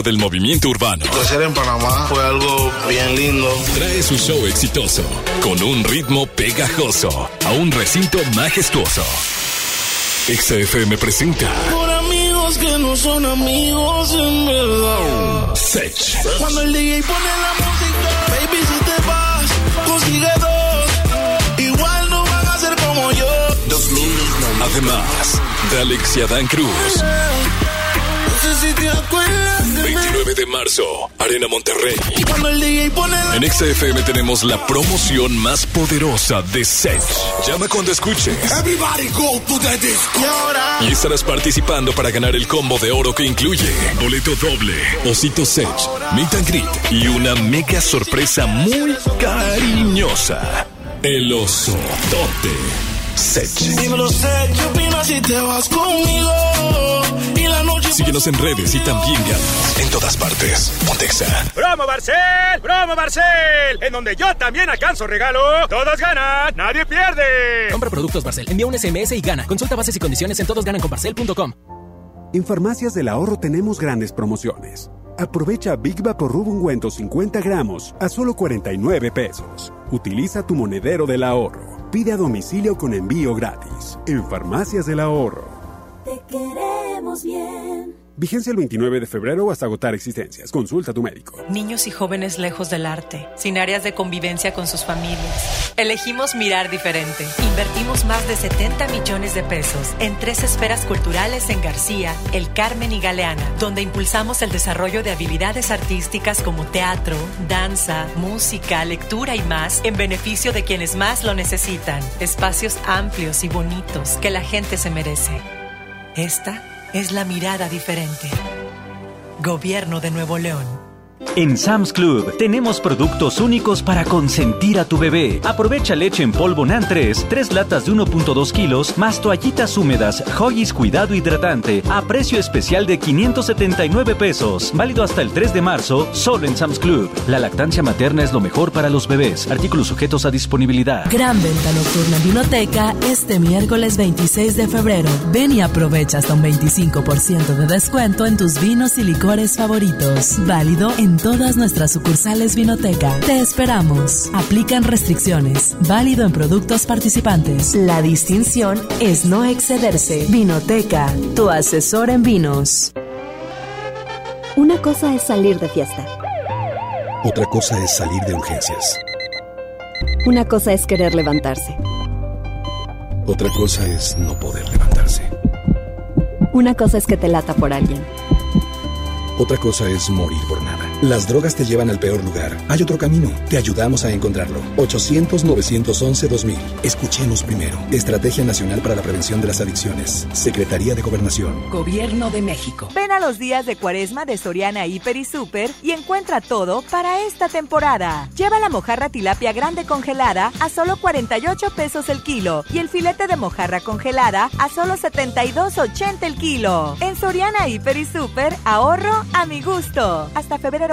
del movimiento urbano. Crecer en Panamá fue algo bien lindo. Trae su show exitoso con un ritmo pegajoso a un recinto majestuoso. XFM presenta Por amigos que no son amigos en verdad. Sech. Cuando el DJ pone la música, baby, si te vas, consigue dos. Igual no van a ser como yo. Además, de Alex y Adán Cruz. No sé si te acuerdas. 29 de marzo, Arena Monterrey. En XFM tenemos la promoción más poderosa de Sech. Llama cuando escuches. Y estarás participando para ganar el combo de oro que incluye boleto doble, osito Sech, meet and greet y una mega sorpresa muy cariñosa. El oso tote Sech. Dímelo, sé, ¿qué opinas si te vas conmigo? Síguenos en redes y también ganas en todas partes. Pontexa. ¡Promo Barcel! ¡Promo Barcel! En donde yo también alcanzo regalo. Todos ganan, nadie pierde. Compra productos Barcel, envía un SMS y gana. Consulta bases y condiciones en todosgananconbarcel.com. En Farmacias del Ahorro tenemos grandes promociones. Aprovecha Big Vaporub ungüento 50 gramos a solo 49 pesos. Utiliza tu monedero del ahorro. Pide a domicilio con envío gratis. En Farmacias del Ahorro. Te queremos bien. Vigencia el 29 de febrero hasta agotar existencias. Consulta a tu médico. Niños y jóvenes lejos del arte, sin áreas de convivencia con sus familias. Elegimos mirar diferente. Invertimos más de 70 millones de pesos en tres esferas culturales en García, El Carmen y Galeana, donde impulsamos el desarrollo de habilidades artísticas como teatro, danza, música, lectura y más en beneficio de quienes más lo necesitan. Espacios amplios y bonitos que la gente se merece. Esta es la mirada diferente. Gobierno de Nuevo León. En Sam's Club tenemos productos únicos para consentir a tu bebé. Aprovecha leche en polvo NAN 3, 3 latas de 1.2 kilos, más toallitas húmedas Hoggies Cuidado Hidratante a precio especial de 579 pesos. Válido hasta el 3 de marzo, solo en Sam's Club. La lactancia materna es lo mejor para los bebés. Artículos sujetos a disponibilidad. Gran venta nocturna en Vinoteca este miércoles 26 de febrero. Ven y aprovecha hasta un 25% de descuento en tus vinos y licores favoritos. Válido en todas nuestras sucursales Vinoteca. Te esperamos. Aplican restricciones. Válido en productos participantes. La distinción es no excederse. Vinoteca, tu asesor en vinos. Una cosa es salir de fiesta. Otra cosa es salir de urgencias. Una cosa es querer levantarse. Otra cosa es no poder levantarse. Una cosa es que te lata por alguien. Otra cosa es morir por nada. Las drogas te llevan al peor lugar. Hay otro camino. Te ayudamos a encontrarlo. 800-911-2000. Escuchemos primero. Estrategia Nacional para la Prevención de las Adicciones. Secretaría de Gobernación. Gobierno de México. Ven a los días de cuaresma de Soriana Hiper y Super y encuentra todo para esta temporada. Lleva la mojarra tilapia grande congelada a solo 48 pesos el kilo y el filete de mojarra congelada a solo 72.80 el kilo. En Soriana Hiper y Super, ahorro a mi gusto. Hasta febrero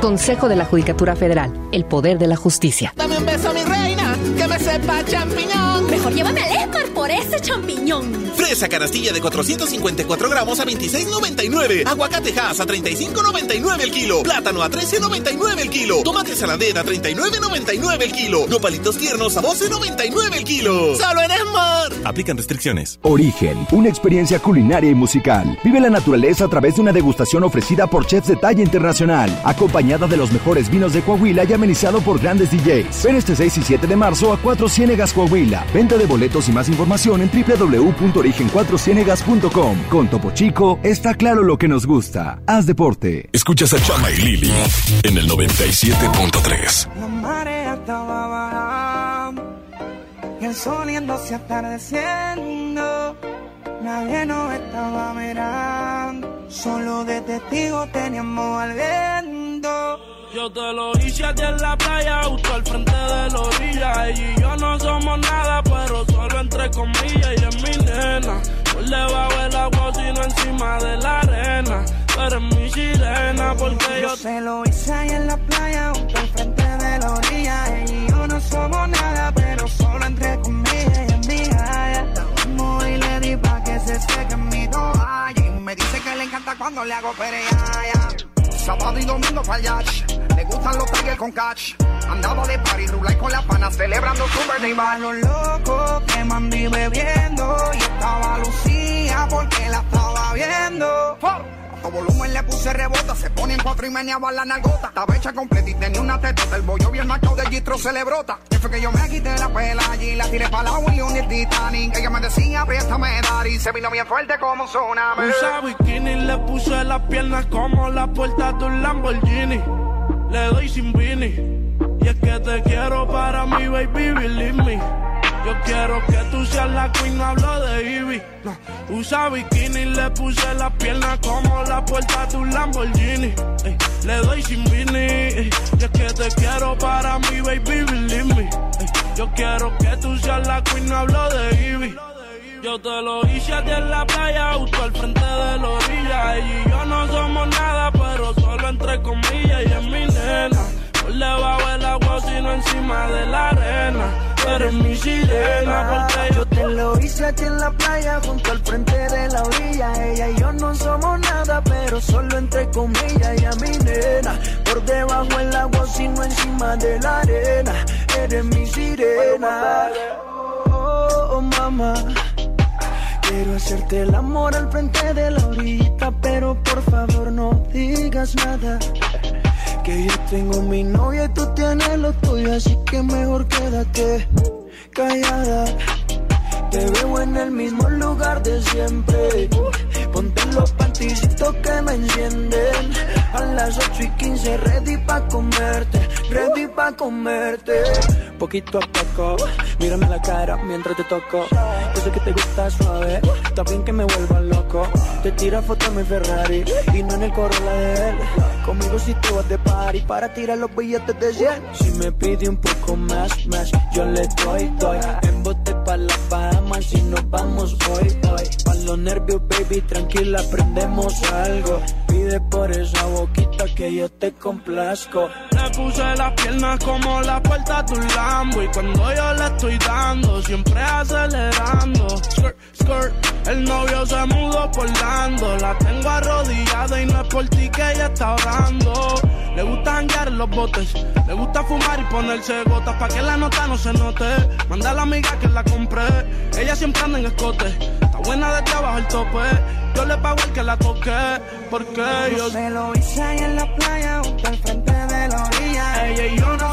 Consejo de la Judicatura Federal, el poder de la justicia. Me sepa champiñón. Mejor llévame al Esmar por ese champiñón. Fresa canastilla de 454 gramos a 26.99. Aguacatejas a 35.99 el kilo. Plátano a 13.99 el kilo. Tomate saladera a 39.99 el kilo. Nopalitos tiernos a 12.99 el kilo. ¡Solo en Esmar! Aplican restricciones. Origen, una experiencia culinaria y musical. Vive la naturaleza a través de una degustación ofrecida por chefs de talla internacional, acompañada de los mejores vinos de Coahuila y amenizado por grandes DJs. Ven este 6 y 7 de marzo a Cuatro Ciénegas Coahuila. Venta de boletos y más información en www.origen4cienegas.com. Con Topo Chico está claro lo que nos gusta. Haz deporte. Escuchas a Chama y Lili en el 97.3. La marea estaba bajando y el sol yéndose atardeciendo. Nadie nos estaba mirando, solo de testigo teníamos al viento. Yo te lo hice a ti en la playa, justo al frente de la orilla. Ella y yo no somos nada, pero solo entre comillas. Y es mi nena, por debajo del agua, sino encima de la arena. Tú eres mi sirena, porque yo, Yo se lo hice ahí en la playa, justo al frente de la orilla. Ella y yo no somos nada, pero solo entre comillas. Y es mi gaya. Estamos y le di pa' que se seque mi toalla. Y me dice que le encanta cuando le hago pereaya. Sábado y domingo para allá. Gustan los Tiger con catch. Andaba de party, rulay con las panas, celebrando su birthday bash. Los locos que mandí bebiendo y estaba Lucía porque la estaba viendo. A volumen le puse rebota, se pone en cuatro y meneaba la nalgota. Estaba hecha completa y tenía una tetota. El bollo bien marcado de gistro se le brota. Que fue que yo me quité la pela allí, la tiré para la William y el Titanic. Ella me decía, dar y se vino bien fuerte como un tsunami. Usa bikini, le puse las piernas como la puerta de un Lamborghini. Le doy sin vini. Y es que te quiero para mi baby, believe me. Yo quiero que tú seas la queen, hablo de Ivy. Usa bikini, le puse las piernas como la puerta de un Lamborghini. Le doy sin vini. y es que te quiero para mi baby, believe me. Yo quiero que tú seas la queen, hablo de Ivy. Yo te lo hice a ti en la playa, justo al frente de la orilla. Y yo no somos nada, pero solo entre comillas. Y es mi nena, por debajo del agua, sino encima de la arena. Eres mi sirena, porque yo te lo hice aquí en la playa, junto al frente de la orilla. Ella y yo no somos nada, pero solo entre comillas. Y a mi nena, por debajo el agua, sino encima de la arena. Eres mi sirena. Oh, oh, mamá. Quiero hacerte el amor al frente de la orillita, pero por favor no digas nada. Que yo tengo mi novia y tú tienes lo tuyo, así que mejor quédate callada. Te veo en el mismo lugar de siempre. Los panticitos que me encienden. A las 8 y 15, ready pa' comerte. Ready pa' comerte. Poquito a poco, mírame la cara mientras te toco. Yo sé que te gusta suave, está bien que me vuelva loco. Te tira foto en mi Ferrari y no en el Corolla de él. Conmigo si te vas de party para tirar los billetes de 100. Si me pide un poco más, más, yo le doy, doy. En bote pa' las Bahamas si nos vamos hoy, hoy. Pa' los nervios, baby, tranquila, aprendemos algo. Pide por esa boquita que yo te complazco. Le puse las piernas como la puerta de un Lambo Y cuando yo le estoy dando, siempre acelerando Skirt, skirt, el novio se mudó por Lando La tengo arrodillada y no es por ti que ella está orando Le gusta janguear en los botes. Le gusta fumar y ponerse gotas Pa' que la nota no se note. Manda a la amiga que la compré Ella siempre anda en escote. Está buena desde abajo el tope. Yo le pago el que la toque Porque yo se lo hice ahí en la playa, junto al frente de la orilla. Ella y yo no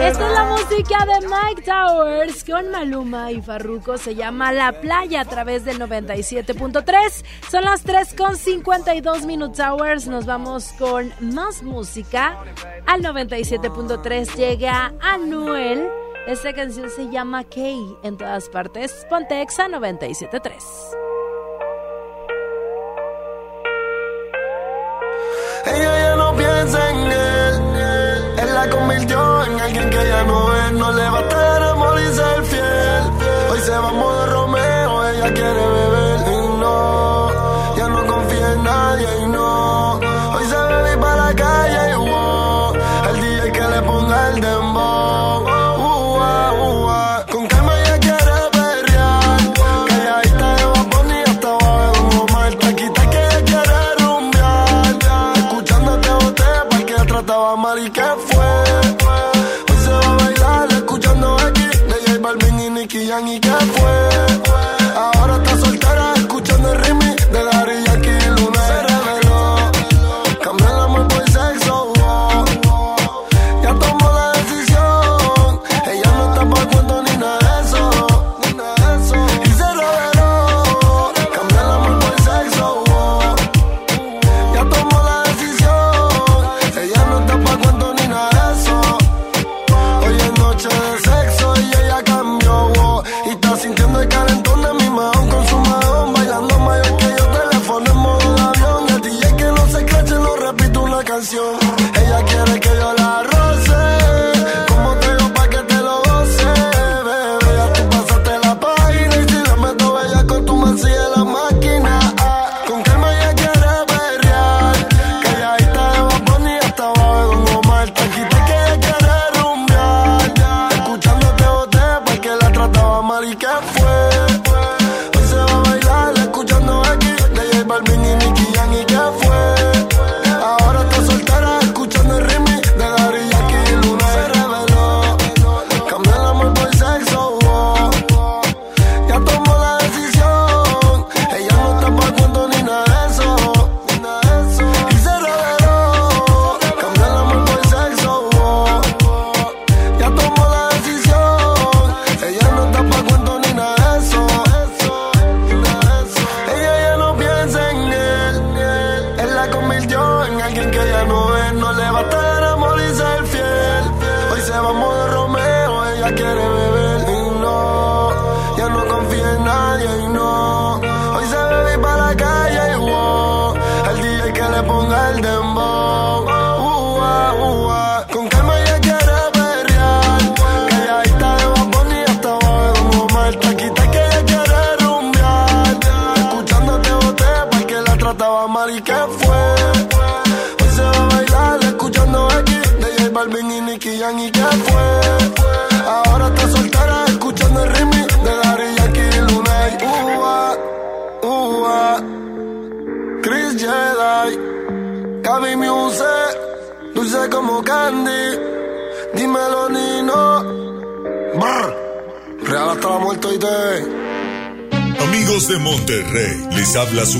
Esta es la música de Mike Towers con Maluma y Farruko. Se llama La Playa a través del 97.3. Son las 3 con 52 Minutes Hours. Nos vamos con más música. Al 97.3 llega Anuel. Esta canción se llama Kay en todas partes. Ponte Exa 97.3. Ella ya no piensa en él. Él la convirtió en alguien que ya no es. No le va a tener amor y ser fiel. Hoy se va a modo Romeo. Ella quiere beber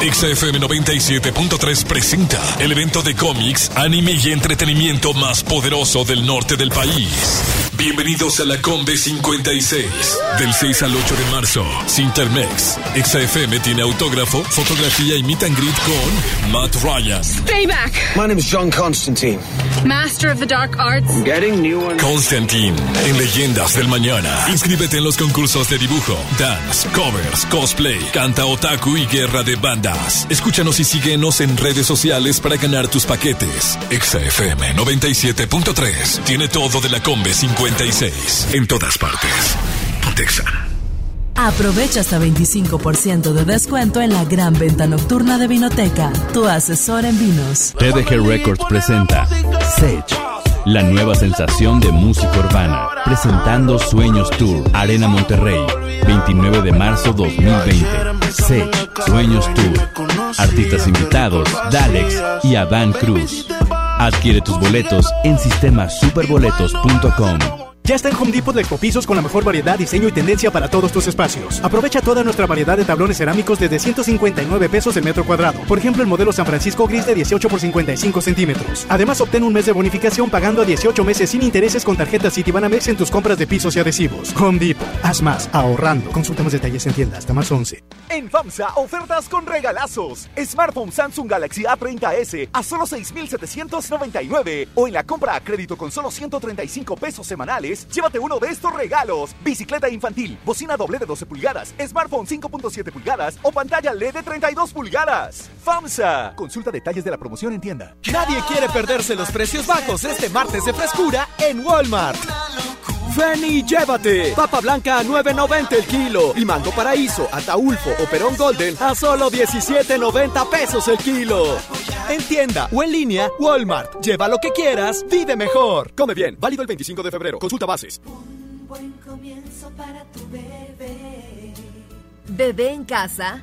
XFM 97.3 presenta el evento de cómics, anime y entretenimiento más poderoso del norte del país. Bienvenidos a la Combe 56. Del 6 al 8 de marzo, Sintermex. XFM tiene autógrafo, fotografía y meet and greet con Matt Ryan. Payback. My name is John Constantine. Master of the Dark Arts. I'm getting new ones. Constantine, en Leyendas del Mañana. Inscríbete en los concursos de dibujo, dance, covers, cosplay, canta otaku y guerra de bandas. Escúchanos y síguenos en redes sociales para ganar tus paquetes. XFM 97.3 tiene todo de la Combe 56 en todas partes. Pontexa. Aprovecha hasta 25% de descuento en la gran venta nocturna de Vinoteca, tu asesor en vinos. TDG Records presenta Sage, la nueva sensación de música urbana, presentando Sueños Tour, Arena Monterrey, 29 de marzo 2020. Sage, Sueños Tour, artistas invitados, Dalex y Adán Cruz. Adquiere tus boletos en sistemasuperboletos.com. Ya está en Home Depot de Ecopisos con la mejor variedad, diseño y tendencia para todos tus espacios. Aprovecha toda nuestra variedad de tablones cerámicos desde 159 pesos el metro cuadrado. Por ejemplo, el modelo San Francisco Gris de 18 por 55 centímetros. Además, obtén un mes de bonificación pagando a 18 meses sin intereses con tarjeta Citibanamex en tus compras de pisos y adhesivos. Home Depot. Haz más, ahorrando. Consulta más detalles en tienda hasta marzo 11. En FAMSA, ofertas con regalazos. Smartphone Samsung Galaxy A30s a solo 6,799. O en la compra a crédito con solo 135 pesos semanales, llévate uno de estos regalos. Bicicleta infantil, bocina doble de 12 pulgadas, smartphone 5.7 pulgadas o pantalla LED de 32 pulgadas. FAMSA. Consulta detalles de la promoción en tienda. Nadie quiere perderse los precios bajos este martes de frescura en Walmart. Ven y llévate. Papa blanca a 9.90 el kilo. Y mango paraíso, ataulfo o perón golden a solo 17.90 pesos el kilo. En tienda o en línea, Walmart. Lleva lo que quieras, vive mejor. Come bien. Válido el 25 de febrero. Consulta bases. Buen comienzo para tu bebé. Bebé en casa.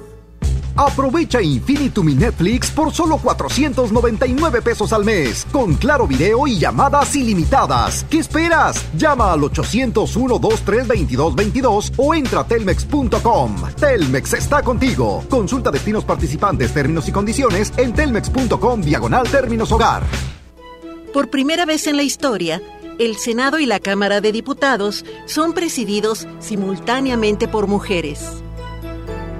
Aprovecha Infinitum Netflix por solo 499 pesos al mes, con claro video y llamadas ilimitadas. ¿Qué esperas? Llama al 801-232222 o entra a telmex.com. Telmex está contigo. Consulta destinos participantes, términos y condiciones en telmex.com diagonal términos hogar. Por primera vez en la historia, el Senado y la Cámara de Diputados son presididos simultáneamente por mujeres.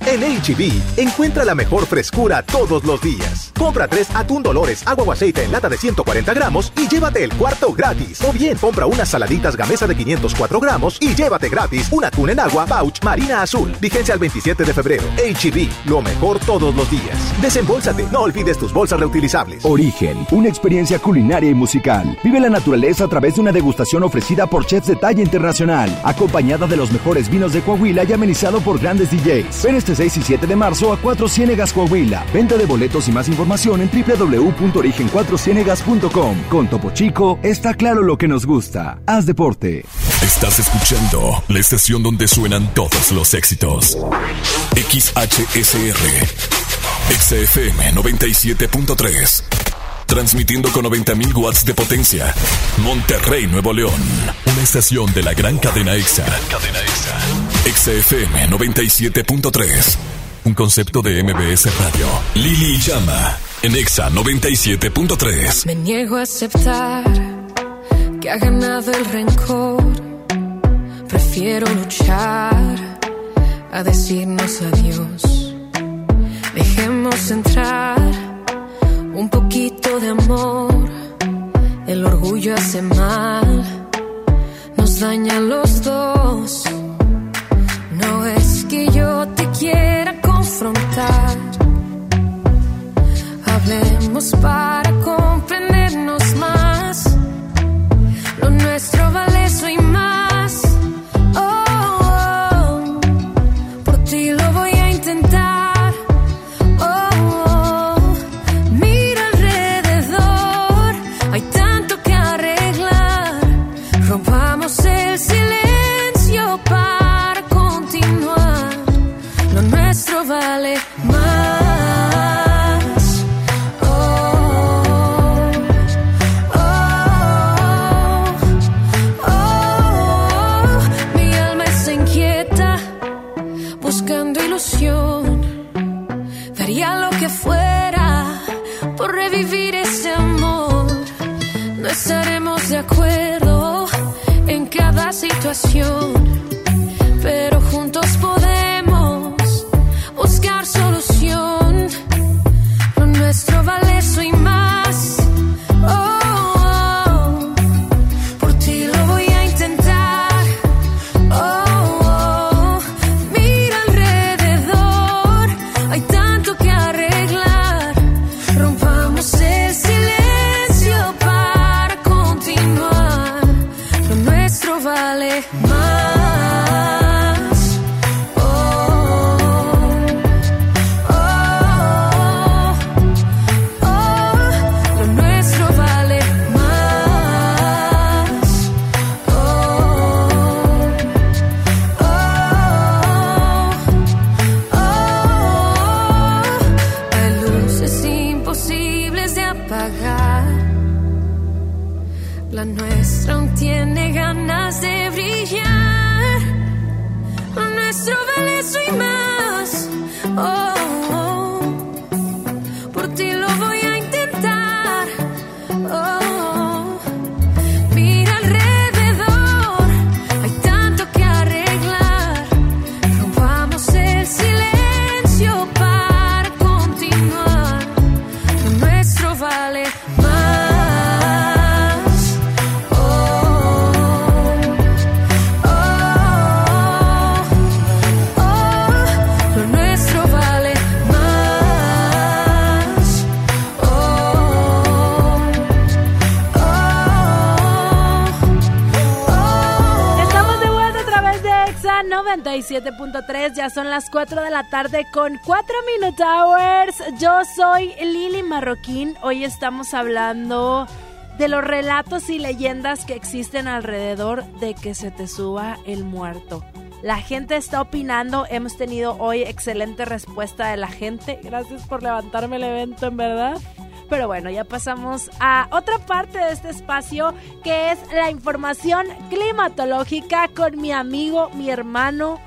En HB, encuentra la mejor frescura todos los días. Compra tres atún Dolores, agua o aceite en lata de 140 gramos y llévate el cuarto gratis. O bien, compra unas saladitas gamesa de 504 gramos y llévate gratis un atún en agua pouch marina azul. Vigencia al 27 de febrero. HB, lo mejor todos los días. Desembolsate, no olvides tus bolsas reutilizables. Origen, una experiencia culinaria y musical. Vive la naturaleza a través de una degustación ofrecida por chefs de talla internacional, acompañada de los mejores vinos de Coahuila y amenizado por grandes DJs. Ven este 6 y 7 de marzo a Cuatro Ciénegas Coahuila. Venta de boletos y más información en www.origen4cienegas.com. Con Topo Chico está claro lo que nos gusta. Haz deporte. Estás escuchando la estación donde suenan todos los éxitos. XHSR. XFM 97.3. Transmitiendo con 90.000 watts de potencia. Monterrey, Nuevo León. Una estación de la gran cadena EXA. Cadena EXA. XFM 97.3. Un concepto de MBS Radio. Lili Llama. En EXA 97.3. Me niego a aceptar que ha ganado el rencor. Prefiero luchar a decirnos adiós. Dejemos entrar un poquito de amor. El orgullo hace mal, nos daña a los dos. No es que yo te quiera confrontar. Hablemos para comprendernos más. Lo nuestro vale eso y situación, pero 97.3. Ya son las 4 de la tarde con 4 Minute Hours. Yo soy Lili Marroquín. Hoy estamos hablando de los relatos y leyendas que existen alrededor de que se te suba el muerto. La gente está opinando. Hemos tenido hoy excelente respuesta de la gente. Gracias por levantarme el evento, en verdad. Pero bueno, ya pasamos a otra parte de este espacio que es la información climatológica con mi amigo, mi hermano,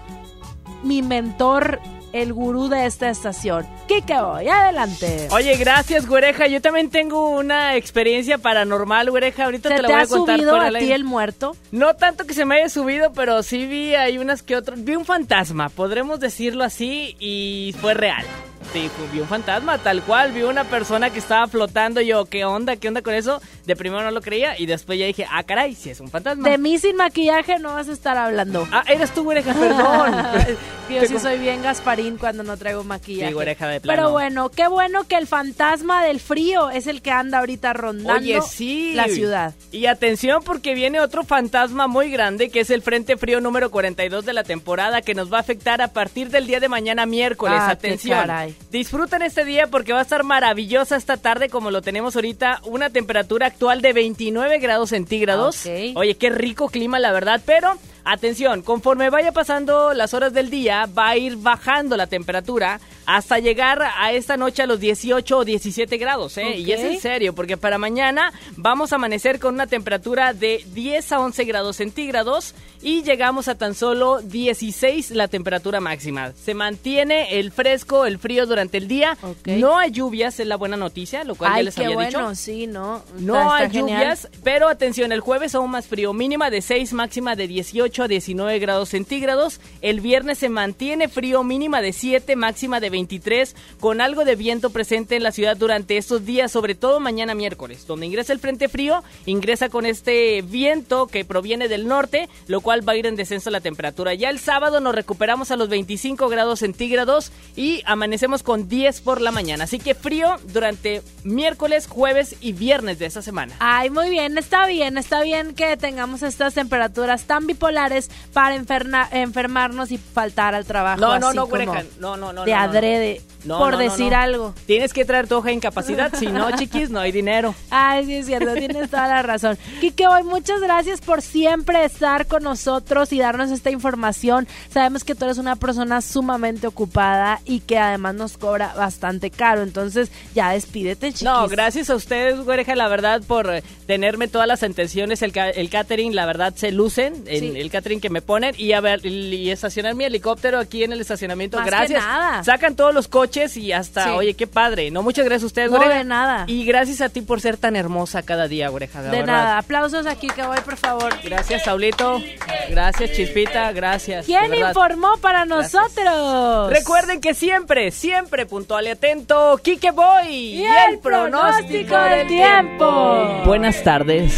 mi mentor, el gurú de esta estación. Kike hoy, adelante. Oye, gracias, güereja. Yo también tengo una experiencia paranormal, güereja. Ahorita ¿Se te la te voy ha a contar. subido fuera a del ti el muerto? No tanto que se me haya subido, pero sí vi hay unas que otras. Vi un fantasma, podremos decirlo así, y fue real. Sí, vi un fantasma, tal cual, vi una persona que estaba flotando, yo, ¿qué onda? ¿Qué onda con eso? De primero no lo creía y después ya dije, ah, caray, si es un fantasma. De mí sin maquillaje no vas a estar hablando. Ah, eres tú, güereja, perdón. yo sí soy bien Gasparín cuando no traigo maquillaje. Sí, de plano. Pero bueno, qué bueno que el fantasma del frío es el que anda ahorita rondando Oye, sí. la ciudad. Y atención porque viene otro fantasma muy grande que es el Frente Frío número 42 de la temporada que nos va a afectar a partir del día de mañana miércoles. Ah, qué atención. Caray. Disfruten este día porque va a estar maravillosa esta tarde como lo tenemos ahorita. Una temperatura actual de 29 grados centígrados. Oye, qué rico clima la verdad, pero... Atención, conforme vaya pasando las horas del día, va a ir bajando la temperatura hasta llegar a esta noche a los 18 o 17 grados, ¿eh? Y es en serio, porque para mañana vamos a amanecer con una temperatura de 10 a 11 grados centígrados y llegamos a tan solo 16 la temperatura máxima. Se mantiene el fresco, el frío durante el día. No hay lluvias, es la buena noticia, lo cual ya Ay, les qué había bueno, dicho. sí, ¿no? No Está- hay está genial. lluvias, pero atención, el jueves aún más frío, mínima de 6, máxima de 18 a 19 grados centígrados. El viernes se mantiene frío, mínima de 7, máxima de 23, con algo de viento presente en la ciudad durante estos días, sobre todo mañana miércoles, donde ingresa el frente frío, ingresa con este viento que proviene del norte, lo cual va a ir en descenso la temperatura. Ya el sábado nos recuperamos a los 25 grados centígrados y amanecemos con 10 por la mañana. Así que frío durante miércoles, jueves y viernes de esta semana. Ay, muy bien, está bien, está bien que tengamos estas temperaturas tan bipolares para enferna- enfermarnos y faltar al trabajo. No, no, así no, como no, no, no. De no, adrede, No, por decir algo. Tienes que traer tu hoja de incapacidad, si no, chiquis, no hay dinero. Ay, sí es cierto, tienes toda la razón. Kike, hoy muchas gracias por siempre estar con nosotros y darnos esta información. Sabemos que tú eres una persona sumamente ocupada y que además nos cobra bastante caro. Entonces, ya despídete, chiquis. No, gracias a ustedes, güereja, la verdad, por tenerme todas las atenciones, el, el catering, la verdad, se lucen, en Sí. el catering que me ponen, y a ver, y, y estacionar mi helicóptero aquí en el estacionamiento, Más que gracias. nada. Sacan todos los coches y hasta, Sí. oye, qué padre, no, muchas gracias a ustedes, No, de nada. Y gracias a ti por ser tan hermosa cada día, güereja, de, De nada, aplausos aquí que voy, por favor. Gracias, Saulito, gracias, Chispita, gracias. ¿Quién informó para nosotros? Recuerden que siempre, siempre puntual y atento, Kike Boy Y el pronóstico del tiempo. Buenas tardes.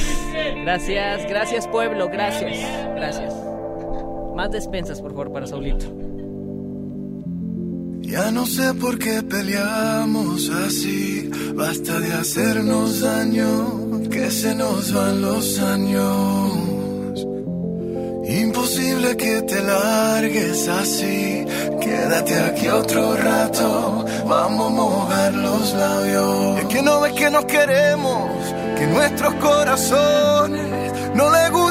Gracias, gracias pueblo, gracias, gracias. Más despensas, por favor, para Saulito. Ya no sé por qué peleamos así. Basta de hacernos daño, que se nos van los años. Imposible que te largues así. Quédate aquí otro rato. Vamos a mojar los labios. Es que no ves que nos queremos, que nuestros corazones no les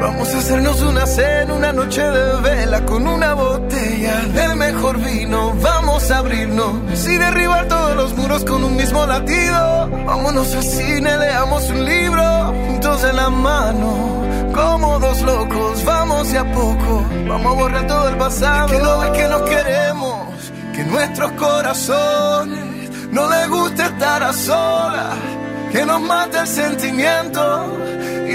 Vamos a hacernos una cena, una noche de vela con una botella del mejor vino. Vamos a abrirnos y derribar todos los muros con un mismo latido. Vámonos al cine, leamos un libro juntos en la mano. Como dos locos, vamos de a poco. Vamos a borrar todo el pasado. que no ves que nos queremos, que nuestros corazones no les gusta estar a solas. Que nos mata el sentimiento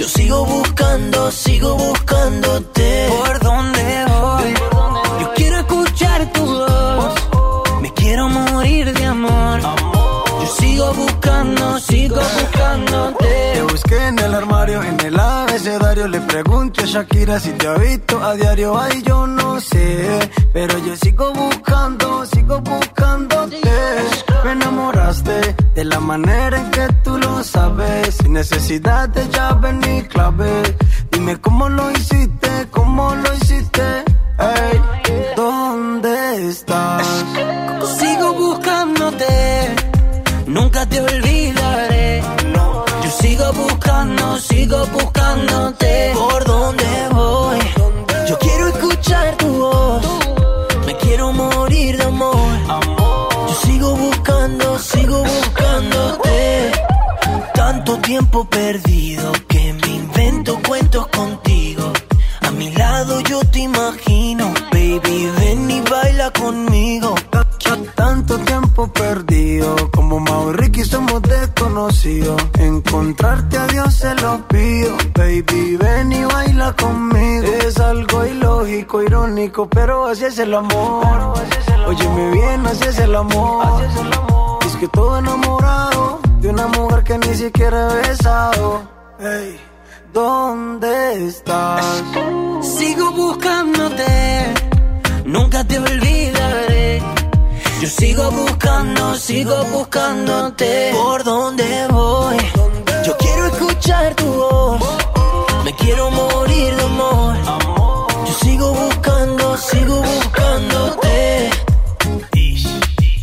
Yo sigo buscando, sigo buscándote. ¿Por dónde voy? Yo quiero escuchar tu voz. Me quiero morir de amor. Yo sigo buscando, sigo buscándote. Te busqué en el armario, en el abecedario. Le pregunto a Shakira si te ha visto a diario. Ay, yo no sé. Pero yo sigo buscando, sigo buscándote. Me enamoraste de la manera en que tú lo sabes. Sin necesidad de llave ni clave. Dime cómo lo hiciste, cómo lo hiciste. Ey, ¿dónde estás? Sigo buscándote, nunca te olvidaré. Yo sigo buscando, sigo buscándote. ¿Por dónde voy? Yo quiero escuchar tu voz. Sigo buscándote. Tanto tiempo perdido que me invento cuentos contigo. A mi lado yo te imagino, baby, ven y baila conmigo. Perdido, como Mau y Ricky somos desconocidos. Encontrarte a Dios se lo pido, baby, ven y baila conmigo. Es algo ilógico, irónico, pero así es el amor. Óyeme bien, así es el amor. Es que todo enamorado de una mujer que ni siquiera he besado. Ey, ¿dónde estás? Sigo buscándote, nunca te olvidaré. Yo sigo buscando, sigo buscándote. ¿Por dónde voy? Yo quiero escuchar tu voz. Me quiero morir de amor. Yo sigo buscando, sigo buscándote.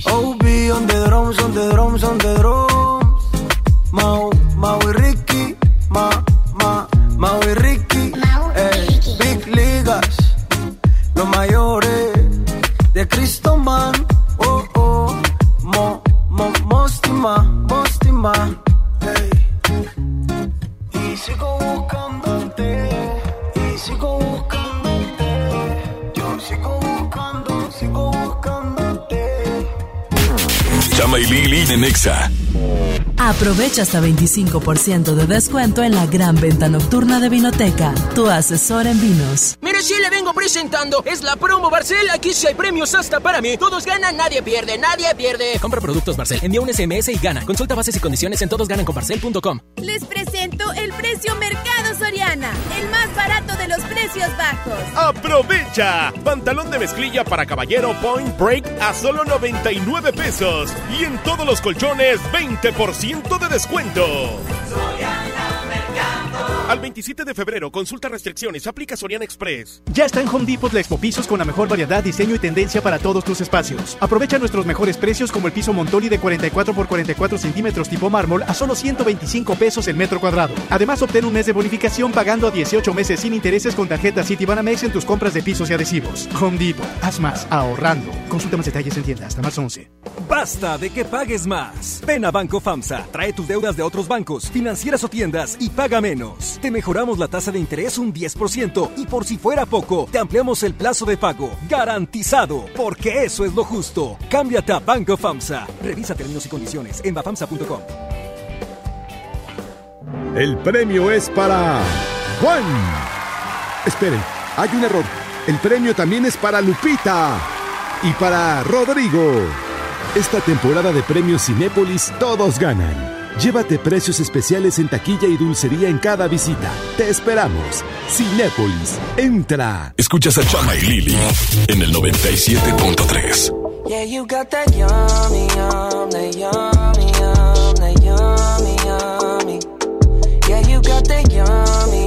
OB on the drums, on the drums, on the drums. Mau, Mau y Ricky, Ma, Ma, Mau y Ricky. Ey, Big Ligas, los mayores de Cristo Man. Mostima, Mostima. Ey. Y sigo Chama y Lili en Nexa. Aprovecha hasta 25% de descuento en la gran venta nocturna de Vinoteca, tu asesor en vinos. Mire, si le vengo presentando, es la promo Barcel. Aquí sí hay premios hasta para mí. Todos ganan, nadie pierde, nadie pierde. Compra productos Barcel, envía un SMS y gana. Consulta bases y condiciones en todosgananconbarcel.com. Les presento el precio Mercado Soriana, el más barato de los precios bajos. ¡Aprovecha! Pantalón de mezclilla para caballero Point Break a solo 99 pesos. Y en todos los colchones, 20% de descuento. Al 27 de febrero, consulta restricciones, aplica Soriana Express. Ya está en Home Depot la Expo Pisos con la mejor variedad, diseño y tendencia para todos tus espacios. Aprovecha nuestros mejores precios como el piso Montoli de 44 por 44 centímetros tipo mármol a solo 125 pesos el metro cuadrado. Además, obtén un mes de bonificación pagando a 18 meses sin intereses con tarjeta Citibanamex en tus compras de pisos y adhesivos. Home Depot, haz más, ahorrando. Consulta más detalles en tienda hasta marzo 11. Basta de que pagues más. Ven a Banco FAMSA, trae tus deudas de otros bancos, financieras o tiendas y paga menos. Te mejoramos la tasa de interés un 10% y por si fuera poco, te ampliamos el plazo de pago. Garantizado, porque eso es lo justo. Cámbiate a Banco FAMSA. Revisa términos y condiciones en bafamsa.com. El premio es para Juan. Esperen, hay un error. El premio también es para Lupita y para Rodrigo. Esta temporada de premios Cinépolis todos ganan. Llévate precios especiales en taquilla y dulcería en cada visita. Te esperamos. Cinépolis, entra. Escuchas a Chama y Lili en el 97.3. Yeah, you got that yummy, yum, that yummy, yum, that yummy, yummy. Yeah, you got that yummy,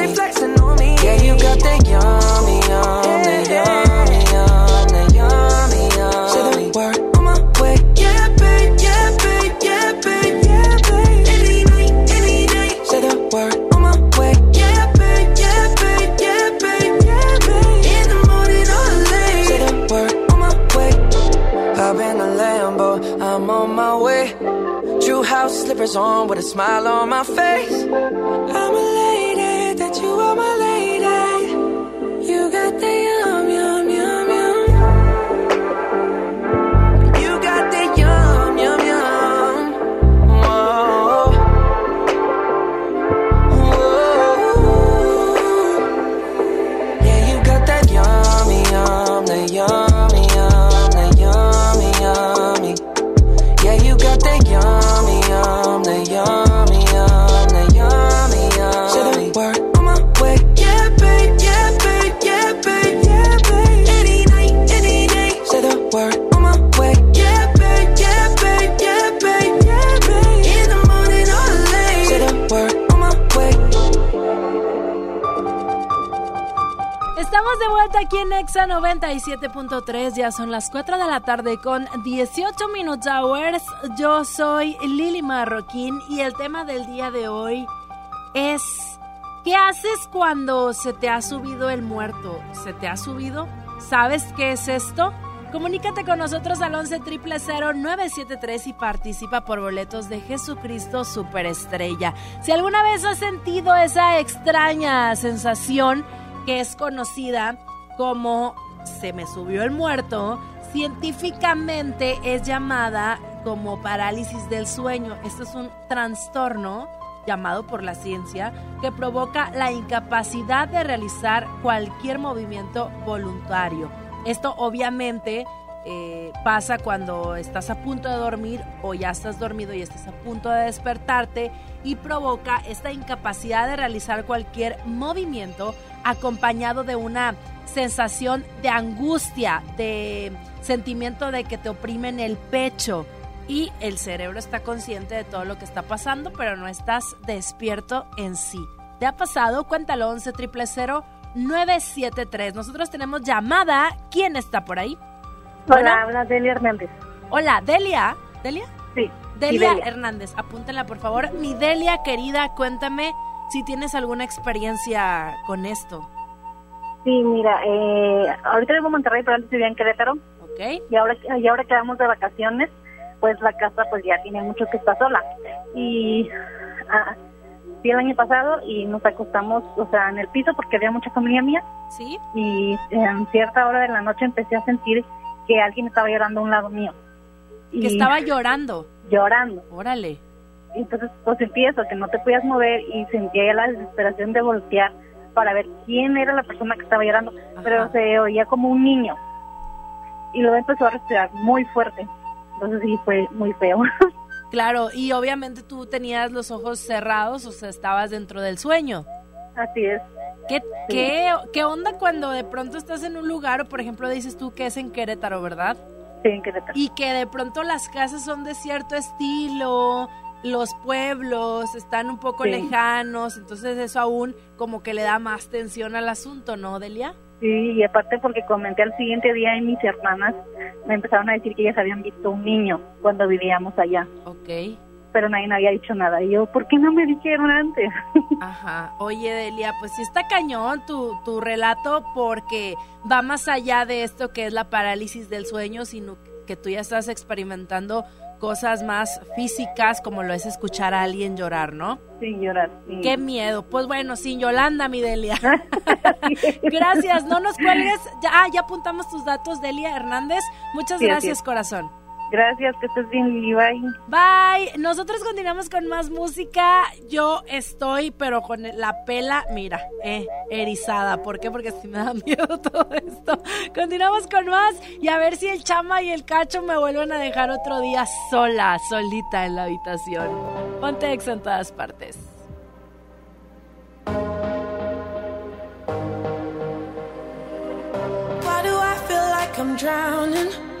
Yeah, you got that yummy, yummy, yum, that yummy, yum. Say the word on my way. Yeah, babe, yeah, babe, yeah, babe, yeah, babe. Any night, any day. Say the word on my way. Yeah, babe, yeah, babe, yeah, babe, yeah, babe. In the morning or late. Say the word on my way. Hop in the Lambo, I'm on my way. True house slippers on with a smile on my face. I'm elated de vuelta aquí en Exa 97.3, ya son las 4 de la tarde con 18 Minutes Hours. Yo soy Lili Marroquín y el tema del día de hoy es ¿qué haces cuando se te ha subido el muerto? ¿Se te ha subido? ¿Sabes qué es esto? Comunícate con nosotros al 11 973 y participa por boletos de Jesucristo Superestrella. Si alguna vez has sentido esa extraña sensación que es conocida como se me subió el muerto, científicamente es llamada como parálisis del sueño. Esto es un trastorno llamado por la ciencia que provoca la incapacidad de realizar cualquier movimiento voluntario. Esto obviamente eh, pasa cuando estás a punto de dormir o ya estás dormido y estás a punto de despertarte y provoca esta incapacidad de realizar cualquier movimiento acompañado de una sensación de angustia, de sentimiento de que te oprimen el pecho y el cerebro está consciente de todo lo que está pasando, pero no estás despierto en sí. ¿Te ha pasado? Cuéntalo 11 973. Nosotros tenemos llamada. ¿Quién está por ahí? Hola, habla Delia Hernández. Hola, Delia. ¿Delia? Sí. Delia. Hernández, apúntenla por favor. Mi Delia querida, cuéntame si tienes alguna experiencia con esto. Sí, mira, eh, ahorita vivo en Monterrey, pero antes vivía en Querétaro. Ok. Y ahora, y ahora quedamos de vacaciones. pues la casa pues ya tiene mucho que está sola. Y ah, fui el año pasado y nos acostamos, o sea, en el piso porque había mucha familia mía. Sí. Y en cierta hora de la noche empecé a sentir que alguien estaba llorando a un lado mío. Que estaba llorando. Llorando. Órale. Entonces pues empiezo, que no te podías mover y sentía ya la desesperación de voltear para ver quién era la persona que estaba llorando, pero se oía como un niño. Y luego empezó a respirar muy fuerte. Entonces sí, fue muy feo. Claro, y obviamente tú tenías los ojos cerrados, o sea, estabas dentro del sueño. Así es. ¿Qué, qué, qué onda cuando de pronto estás en un lugar, o por ejemplo dices tú que es en Querétaro, ¿verdad? Sí, en Querétaro. Y que de pronto las casas son de cierto estilo, los pueblos están un poco Sí. lejanos, entonces eso aún como que le da más tensión al asunto, ¿no, Delia? Sí, y aparte porque comenté al siguiente día y mis hermanas me empezaron a decir que ellas habían visto un niño cuando vivíamos allá. Ok. Pero nadie me había dicho nada. Y yo, ¿por qué no me dijeron antes? Ajá. Oye, Delia, pues sí está cañón tu, tu relato porque va más allá de esto que es la parálisis del sueño, sino que tú ya estás experimentando cosas más físicas como lo es escuchar a alguien llorar, ¿no? Sí, llorar. sí. Qué miedo. Pues bueno, sin Yolanda, mi Delia. gracias, no nos cuelgues. Ya, ah, ya apuntamos tus datos, Delia Hernández. Muchas Sí, gracias, corazón. Gracias, que estés bien, Lili. Bye. Bye. Nosotros continuamos con más música. Yo estoy, pero con la pela, mira, eh, erizada. ¿Por qué? Porque sí me da miedo todo esto. Continuamos con más y a ver si el chama y el cacho me vuelven a dejar otro día sola, solita en la habitación. Ponte ex en todas partes. Why do I feel like I'm drowning?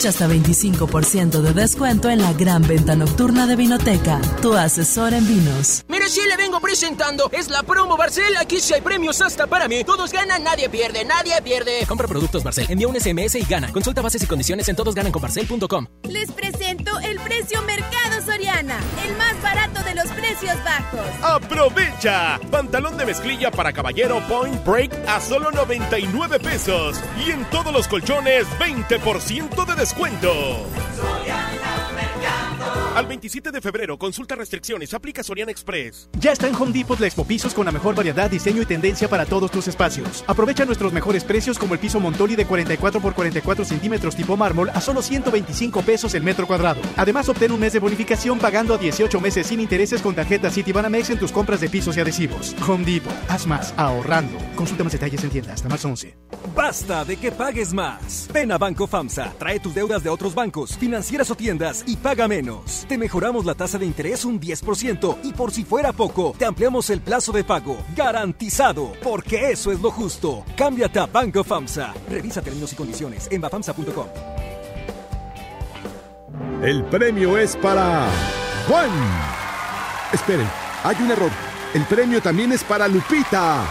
Aprovecha hasta 25% de descuento en la gran venta nocturna de Vinoteca, tu asesor en vinos. Mire, sí le vengo presentando. Es la promo Barcel. Aquí sí hay premios hasta para mí. Todos ganan, nadie pierde, nadie pierde. Compra productos Barcel, envía un SMS y gana. Consulta bases y condiciones en todosgananconbarcel.com. Les presento el precio Mercado Soriana, el más barato precios bajos. ¡Aprovecha! Pantalón de mezclilla para caballero Point Break a solo 99 pesos. Y en todos los colchones, 20% de descuento. Al 27 de febrero, consulta restricciones, aplica Soriana Express. Ya está en Home Depot la Expo Pisos con la mejor variedad, diseño y tendencia para todos tus espacios. Aprovecha nuestros mejores precios como el piso Montoli de 44 por 44 centímetros tipo mármol a solo 125 pesos el metro cuadrado. Además, obtén un mes de bonificación pagando a 18 meses sin intereses con tarjeta Citibanamex en tus compras de pisos y adhesivos. Home Depot, haz más ahorrando. Consulta más detalles en tienda hasta marzo 11. Basta de que pagues más. Ven a Banco FAMSA, trae tus deudas de otros bancos, financieras o tiendas y paga menos. Te mejoramos la tasa de interés un 10% y por si fuera poco, te ampliamos el plazo de pago. Garantizado, porque eso es lo justo. Cámbiate a Banco FAMSA. Revisa términos y condiciones en bafamsa.com. El premio es para Juan. Esperen, hay un error. El premio también es para Lupita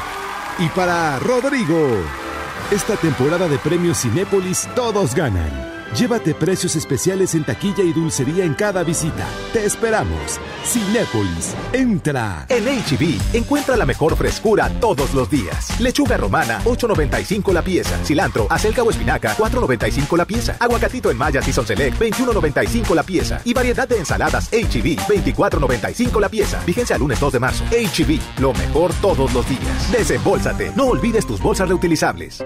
y para Rodrigo. Esta temporada de premios Cinépolis todos ganan. Llévate precios especiales en taquilla y dulcería en cada visita. Te esperamos. Cinépolis, entra. En HB, encuentra la mejor frescura todos los días. Lechuga romana, 8.95 la pieza. Cilantro, acelga o espinaca, 4.95 la pieza. Aguacatito en Maya Season Select, 21.95 la pieza. Y variedad de ensaladas HB, 24.95 la pieza. Vigencia al lunes 2 de marzo. HB, lo mejor todos los días. Desembolsate. No olvides tus bolsas reutilizables.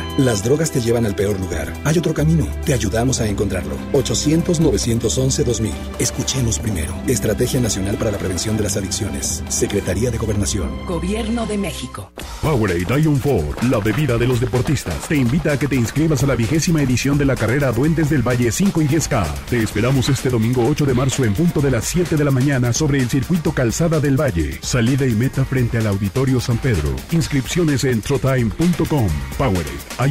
Las drogas te llevan al peor lugar. Hay otro camino. Te ayudamos a encontrarlo. 800-911-2000. Escuchemos primero. Estrategia Nacional para la Prevención de las Adicciones. Secretaría de Gobernación. Gobierno de México. Powerade Ion Ford, la bebida de los deportistas, te invita a que te inscribas a la vigésima edición de la carrera Duendes del Valle 5 y 10K. Te esperamos este domingo 8 de marzo en punto de las 7 de la mañana sobre el circuito Calzada del Valle. Salida y meta frente al Auditorio San Pedro. Inscripciones en trotime.com. Powerade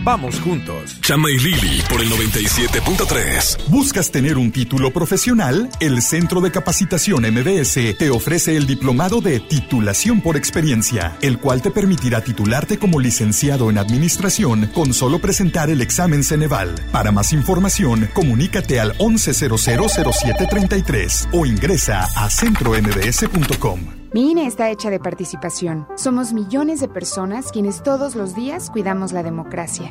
Vamos juntos. Chama y Lili por el 97.3. ¿Buscas tener un título profesional? El Centro de Capacitación MBS te ofrece el diplomado de titulación por experiencia, el cual te permitirá titularte como licenciado en administración con solo presentar el examen Ceneval. Para más información, comunícate al 11000733 o ingresa a centrombs.com. Mi INE está hecha de participación. Somos millones de personas quienes todos los días cuidamos la democracia.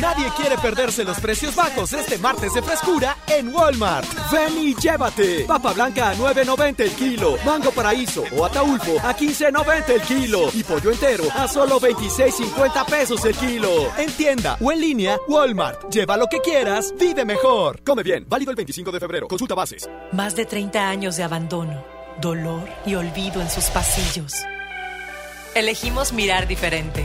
Nadie quiere perderse los precios bajos este martes de frescura en Walmart. Ven y llévate. Papa blanca a 9.90 el kilo. Mango paraíso o ataulfo a 15.90 el kilo. Y pollo entero a solo 26.50 pesos el kilo. En tienda o en línea, Walmart. Lleva lo que quieras, vive mejor. Come bien. Válido el 25 de febrero. Consulta bases. Más de 30 años de abandono, dolor y olvido en sus pasillos. Elegimos mirar diferente.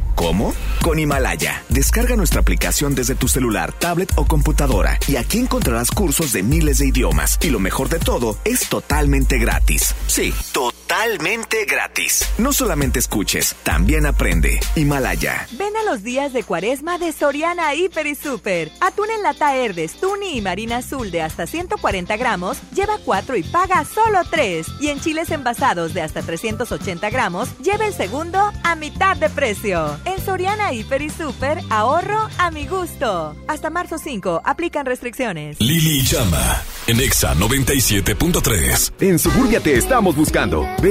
¿Cómo? Con Himalaya. Descarga nuestra aplicación desde tu celular, tablet o computadora y aquí encontrarás cursos de miles de idiomas. Y lo mejor de todo, es totalmente gratis. Sí, totalmente gratis. No solamente escuches, también aprende. Himalaya. Ven a los días de cuaresma de Soriana Hiper y Super. Atún en lata Herdes, Tuni y Marina Azul de hasta 140 gramos, lleva 4 y paga solo 3. Y en chiles envasados de hasta 380 gramos, lleva el segundo a mitad de precio. En Soriana Hiper y Super, ahorro a mi gusto. Hasta marzo 5, aplican restricciones. Lili Llama, en Exa 97.3. En Suburbia te estamos buscando. Ven,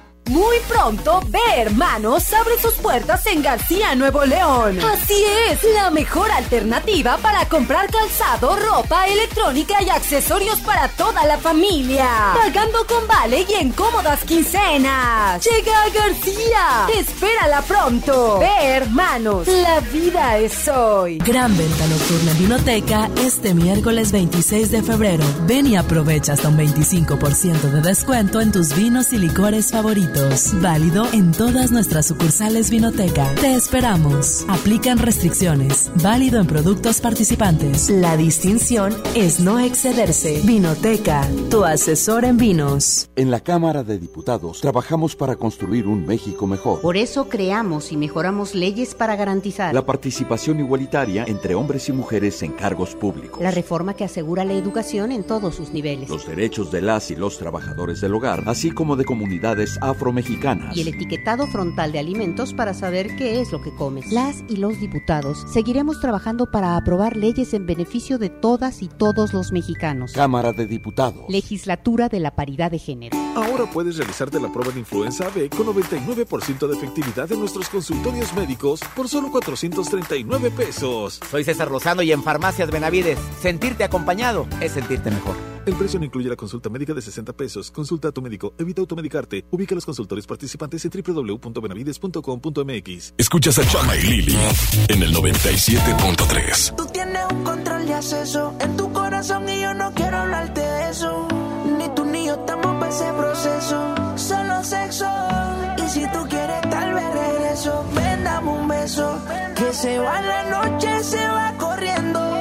Muy pronto, Ve Hermanos abre sus puertas en García, Nuevo León. Así es, la mejor alternativa para comprar calzado, ropa, electrónica y accesorios para toda la familia. Pagando con vale y en cómodas quincenas. Llega a García. Espérala pronto. Ve Hermanos, la vida es hoy. Gran venta nocturna en Vinoteca este miércoles 26 de febrero. Ven y aprovecha hasta un 25% de descuento en tus vinos y licores favoritos. Válido en todas nuestras sucursales Vinoteca. Te esperamos. Aplican restricciones. Válido en productos participantes. La distinción es no excederse. Vinoteca, tu asesor en vinos. En la Cámara de Diputados trabajamos para construir un México mejor. Por eso creamos y mejoramos leyes para garantizar la participación igualitaria entre hombres y mujeres en cargos públicos. La reforma que asegura la educación en todos sus niveles. Los derechos de las y los trabajadores del hogar, así como de comunidades afro Y el etiquetado frontal de alimentos para saber qué es lo que comes. Las y los diputados seguiremos trabajando para aprobar leyes en beneficio de todas y todos los mexicanos. Cámara de Diputados. Legislatura de la Paridad de Género. Ahora puedes realizarte la prueba de influenza B con 99% de efectividad en nuestros consultorios médicos por solo 439 pesos. Soy César Lozano y en Farmacias Benavides, sentirte acompañado es sentirte mejor. El precio no incluye la consulta médica de 60 pesos. Consulta a tu médico, evita automedicarte. Ubica los consultores participantes en www.benavides.com.mx. Escuchas a Chama y Lili en el 97.3. Tú tienes un control de acceso en tu corazón y yo no quiero hablarte de eso. Ni tú ni yo estamos para ese proceso. Solo sexo. Y si tú quieres, tal vez regreso. Ven, dame un beso. Que se va la noche, se va corriendo.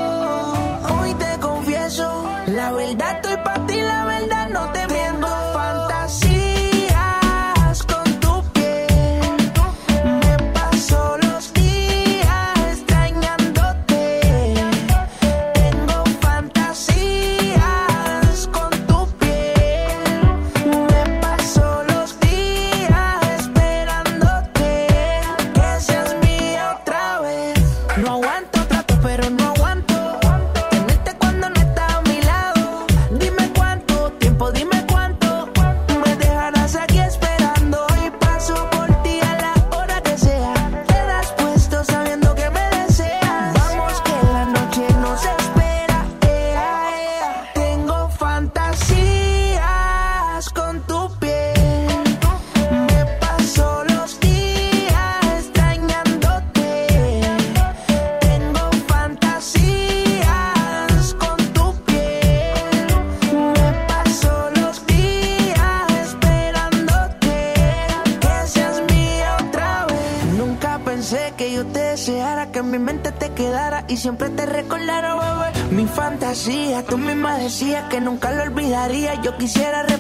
Decías que nunca lo olvidaría. Yo quisiera repetirlo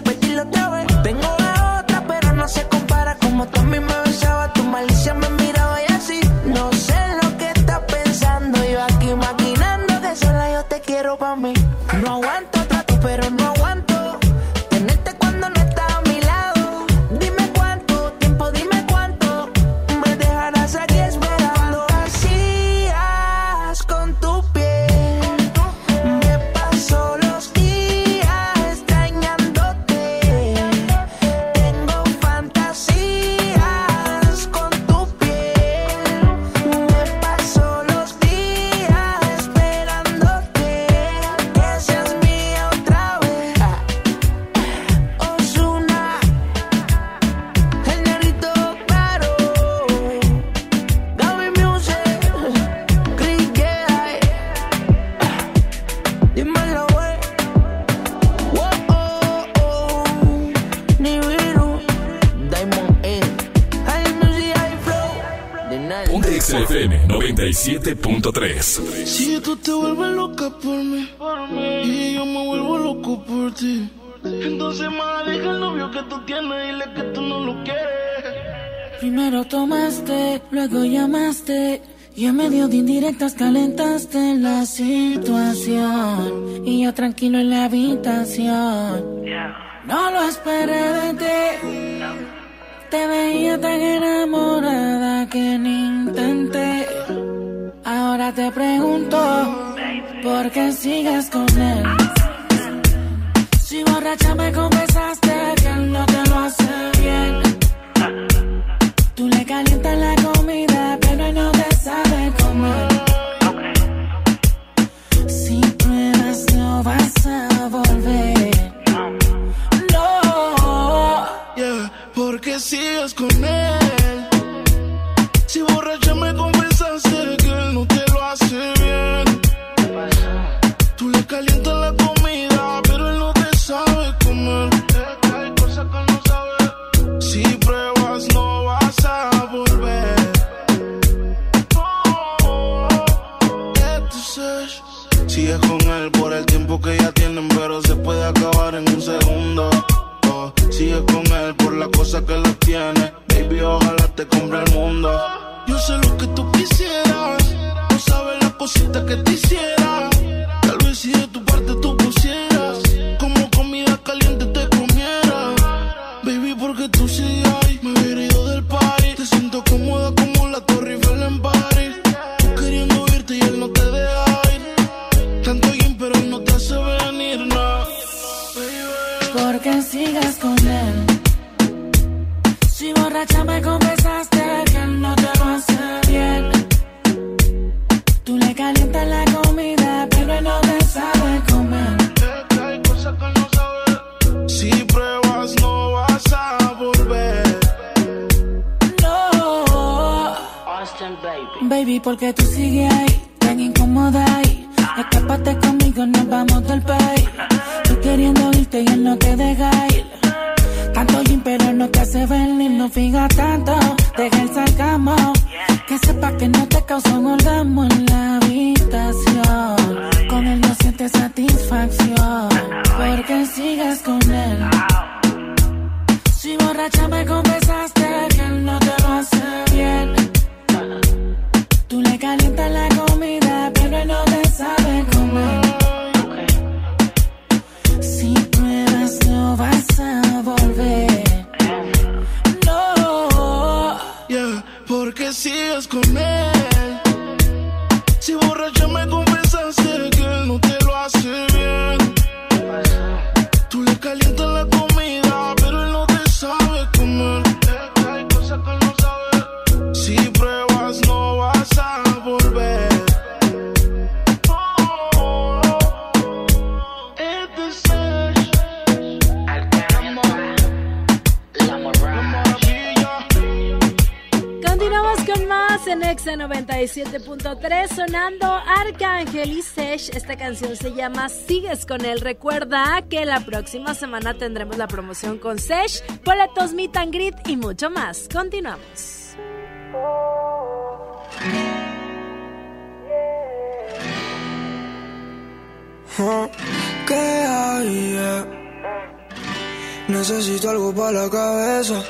97.3. Si tú te vuelves loca por mí, y yo me vuelvo loco por ti. Entonces, más deja el novio que tú tienes y dile que tú no lo quieres. Primero tomaste, luego llamaste. Y en medio de indirectas calentaste la situación. Y yo tranquilo en la habitación. No lo esperé de ti. Te veía tan enamorada que ni intenté. Te pregunto, ¿por qué sigues con él? Si borracha me Sigues con él por la cosa que lo tiene. Baby, ojalá te compre el mundo. Yo sé lo que tú quisieras. No sabes las cositas que te hiciera. Tal vez si de tu parte tú canción se llama Sigues con él. Recuerda que la próxima semana tendremos la promoción con Sesh, boletos Meet and Greet y mucho más. Continuamos. Ah, ¿Qué hay? eh? Necesito algo para la cabeza.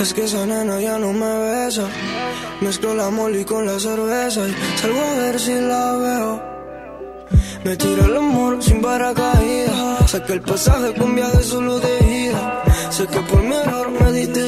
Es que esa nena ya no me besa. Mezclo la molly con la cerveza y salgo a ver si la veo. Me tiro el amor sin paracaídas. Saqué el pasaje con viaje solo de ida. Sé que por mi me diste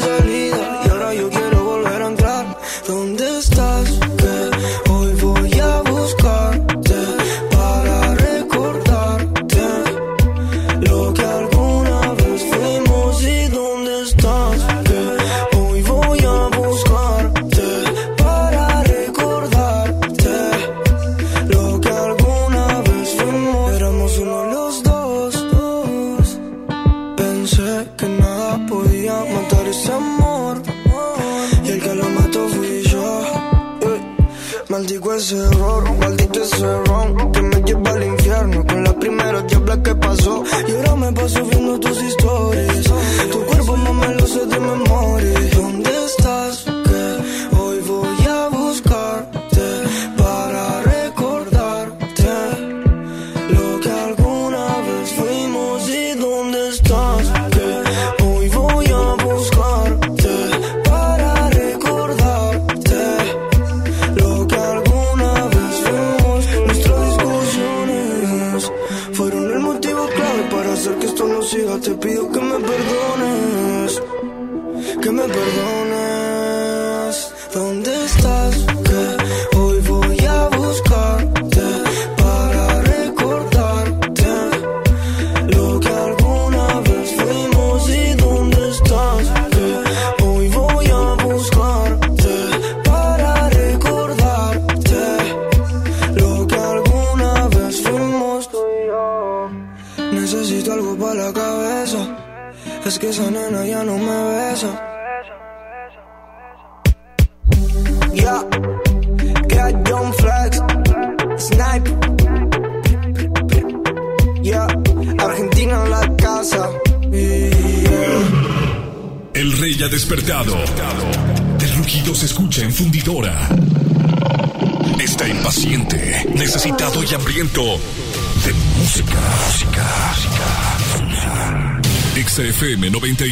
Ese error, maldito ese ron que me lleva al infierno con la primera diabla que pasó. Y ahora me paso viendo tus historias.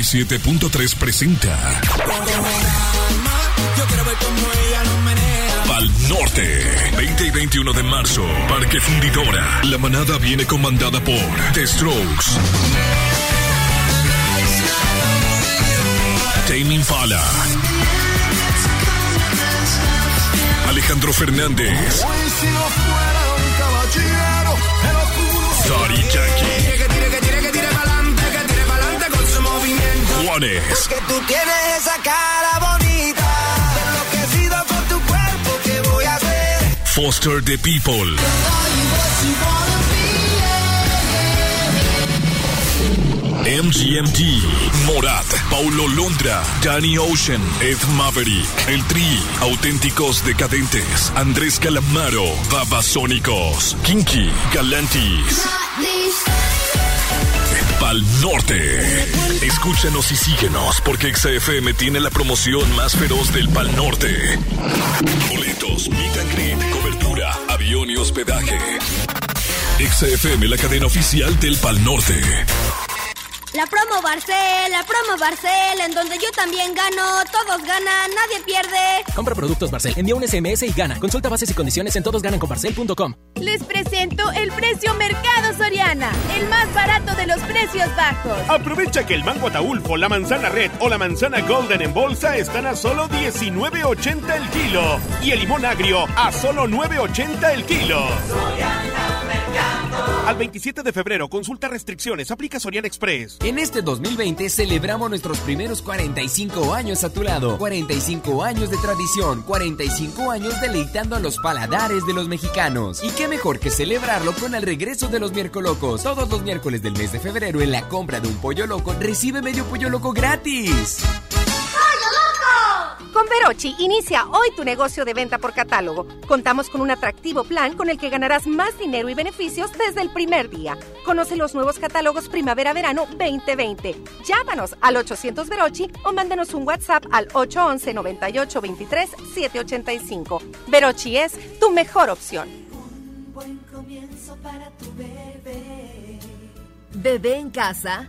97.3 presenta. Pal Norte. 20 y 21 de marzo, Parque Fundidora. La manada viene comandada por The Strokes. Tame Impala. Alejandro Fernández. Hoy si tú tienes esa cara bonita. Enloquecido con tu cuerpo, ¿qué voy a hacer? Foster the People. MGMT, Morat, Paulo Londra, Danny Ocean, Ed Maverick, El Tri, Auténticos Decadentes, Andrés Calamaro, Babasónicos, Kinky, Galantis. Pal Norte. Escúchanos y síguenos porque XFM tiene la promoción más feroz del Pal Norte. Boletos, meet and greet, cobertura, avión y hospedaje. XFM, la cadena oficial del Pal Norte. La promo Barcel, la promo Barcel, en donde yo también gano, todos ganan, nadie pierde. Compra productos Barcel, envía un SMS y gana. Consulta bases y condiciones en todosgananconbarcel.com. Les presento el precio Mercado El más barato de los precios bajos. Aprovecha que el mango ataulfo, la manzana red o la manzana golden en bolsa están a solo 19.80 el kilo y el limón agrio a solo 9.80 el kilo. Al 27 de febrero, consulta restricciones, aplica Soriana Express. En este 2020 celebramos nuestros primeros 45 años a tu lado. 45 años de tradición, 45 años deleitando a los paladares de los mexicanos. Y qué mejor que celebrarlo con el regreso de los miércolocos. Todos los miércoles del mes de febrero en la compra de un pollo loco recibe medio pollo loco gratis. Verochi inicia hoy tu negocio de venta por catálogo. Contamos con un atractivo plan con el que ganarás más dinero y beneficios desde el primer día. Conoce los nuevos catálogos Primavera-Verano 2020. Llámanos al 800 Verochi o mándanos un WhatsApp al 811 98 23 785. Verochi es tu mejor opción. Buen comienzo para tu bebé. Bebé en casa.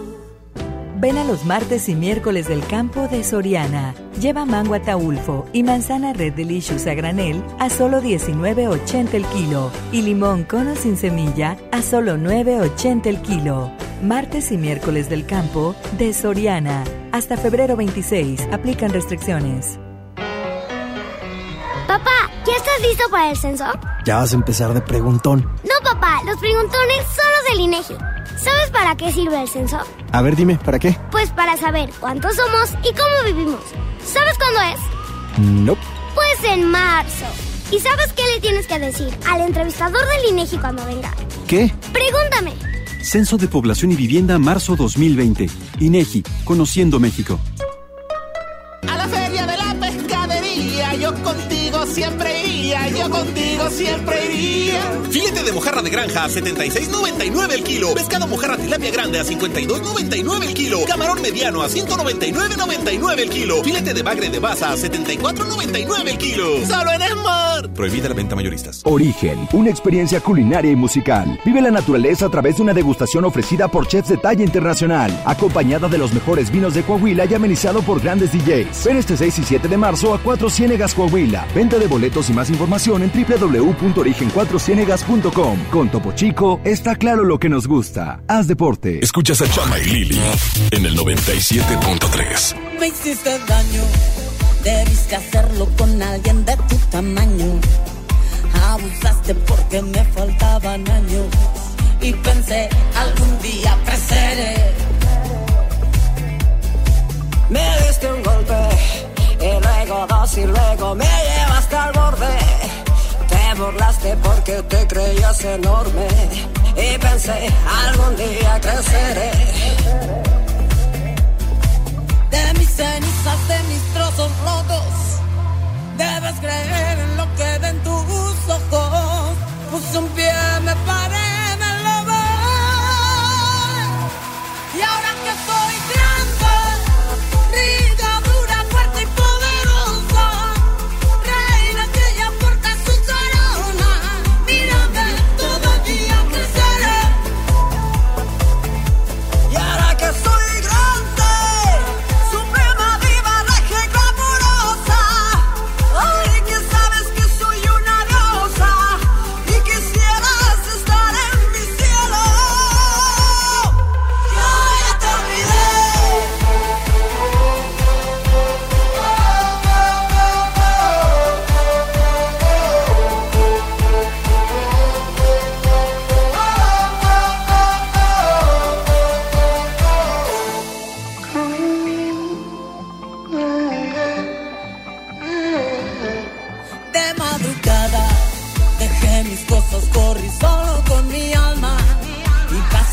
Ven a los martes y miércoles del campo de Soriana. Lleva mango ataulfo y manzana Red Delicious a granel a solo 19.80 el kilo y limón cono sin semilla a solo 9.80 el kilo. Martes y miércoles del campo de Soriana. Hasta febrero 26. Aplican restricciones. Papá, ¿ya estás listo para el censo? Ya vas a empezar de preguntón. No, papá, los preguntones son los del INEGI. ¿Sabes para qué sirve el censo? A ver, dime, ¿para qué? Pues para saber cuántos somos y cómo vivimos. ¿Sabes cuándo es? No. Pues en marzo. ¿Y sabes qué le tienes que decir al entrevistador del INEGI cuando venga? ¿Qué? Pregúntame. Censo de Población y Vivienda marzo 2020. INEGI, Conociendo México. A la feria de la pescadería, yo contigo siempre iría yo contigo siempre iría. Filete de mojarra de granja a 76.99 el kilo. Pescado mojarra tilapia grande a 52.99 el kilo. Camarón mediano a 199.99 el kilo. Filete de bagre de baza a 74.99 el kilo. Solo en Smart. Prohibida la venta mayoristas. Origen, una experiencia culinaria y musical. Vive la naturaleza a través de una degustación ofrecida por chefs de talla internacional, acompañada de los mejores vinos de Coahuila y amenizado por grandes DJs. Ven este 6 y 7 de marzo a 4 Ciénegas Coahuila. Venta de boletos y más información en www.origen4cienegas.com. Con Topo Chico está claro lo que nos gusta. Haz deporte. Escuchas a Chama y Lili en el 97.3. Me hiciste daño, debiste hacerlo con alguien de tu tamaño. Abusaste porque me faltaban años y pensé algún día creceré. Me diste un golpe y luego dos y luego me llevaste al borde. Te burlaste porque te creías enorme y pensé algún día creceré. De mis cenizas, de mis trozos rotos, debes creer en lo que ven tus ojos. Puse un pie, me paré, me lo voy. Y ahora que soy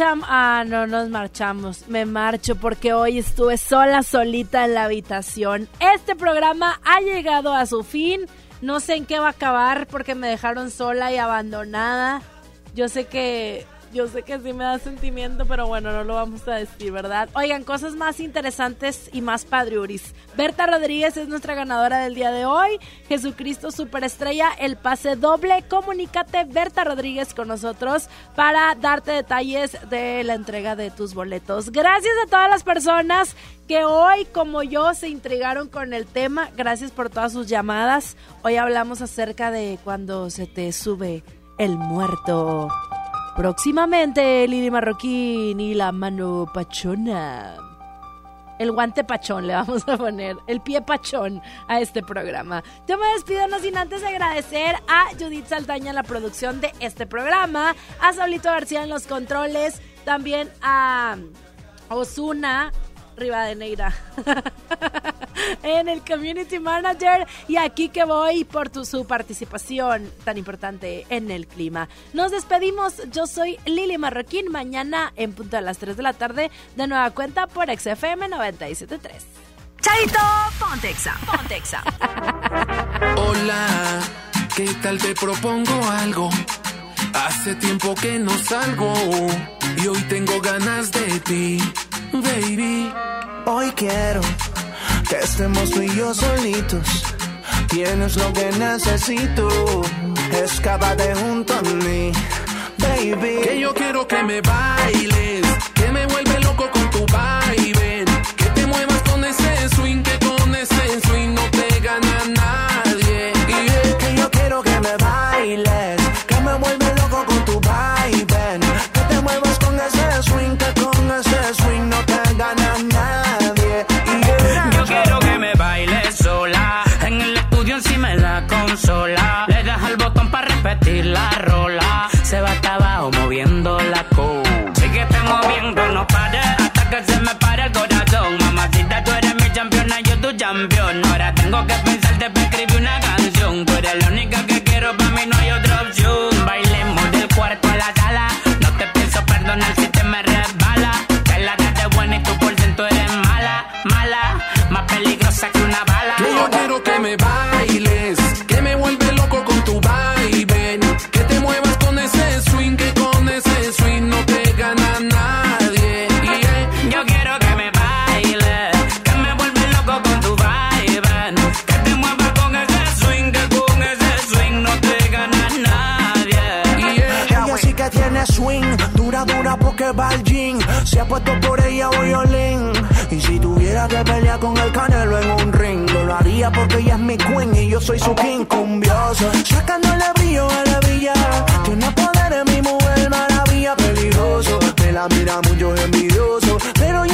Ah, no nos marchamos, me marcho porque hoy estuve sola, solita en la habitación. Este programa ha llegado a su fin. No sé en qué va a acabar porque me dejaron sola y abandonada. Yo sé que yo sé que sí me da sentimiento, pero bueno, no lo vamos a decir, ¿verdad? Oigan, cosas más interesantes y más padriuris. Berta Rodríguez es nuestra ganadora del día de hoy. Jesucristo Superestrella, el pase doble. Comunícate, Berta Rodríguez, con nosotros para darte detalles de la entrega de tus boletos. Gracias a todas las personas que hoy, como yo, se intrigaron con el tema. Gracias por todas sus llamadas. Hoy hablamos acerca de cuando se te sube el muerto. Próximamente, Lili Marroquín y la mano pachona. El guante pachón, le vamos a poner el pie pachón a este programa. Yo me despido no sin antes agradecer a Judith Saldaña en la producción de este programa, a Saulito García en los controles, también a Osuna Rivadeneira en el Community Manager y aquí que voy por tu, su participación tan importante en el clima. Nos despedimos, yo soy Lili Marroquín, mañana en punto a las 3 de la tarde de nueva cuenta por XFM 973. Chaito, Pontexa, Pontexa. Hola, ¿qué tal te propongo algo? Hace tiempo que no salgo y hoy tengo ganas de ti baby. Hoy quiero que estemos tú y yo solitos. Tienes lo que necesito. Escápate junto a mí, baby. Que yo quiero que me bailes, que me vuelve puesto por ella violín. Y si tuviera que pelear con el canelo en un ring, lo haría porque ella es mi queen y yo soy su king cumbioso. Sacándole brillo a la brilla. Tiene poder en mi mujer, maravilla, peligroso. Me la mira mucho envidioso, pero yo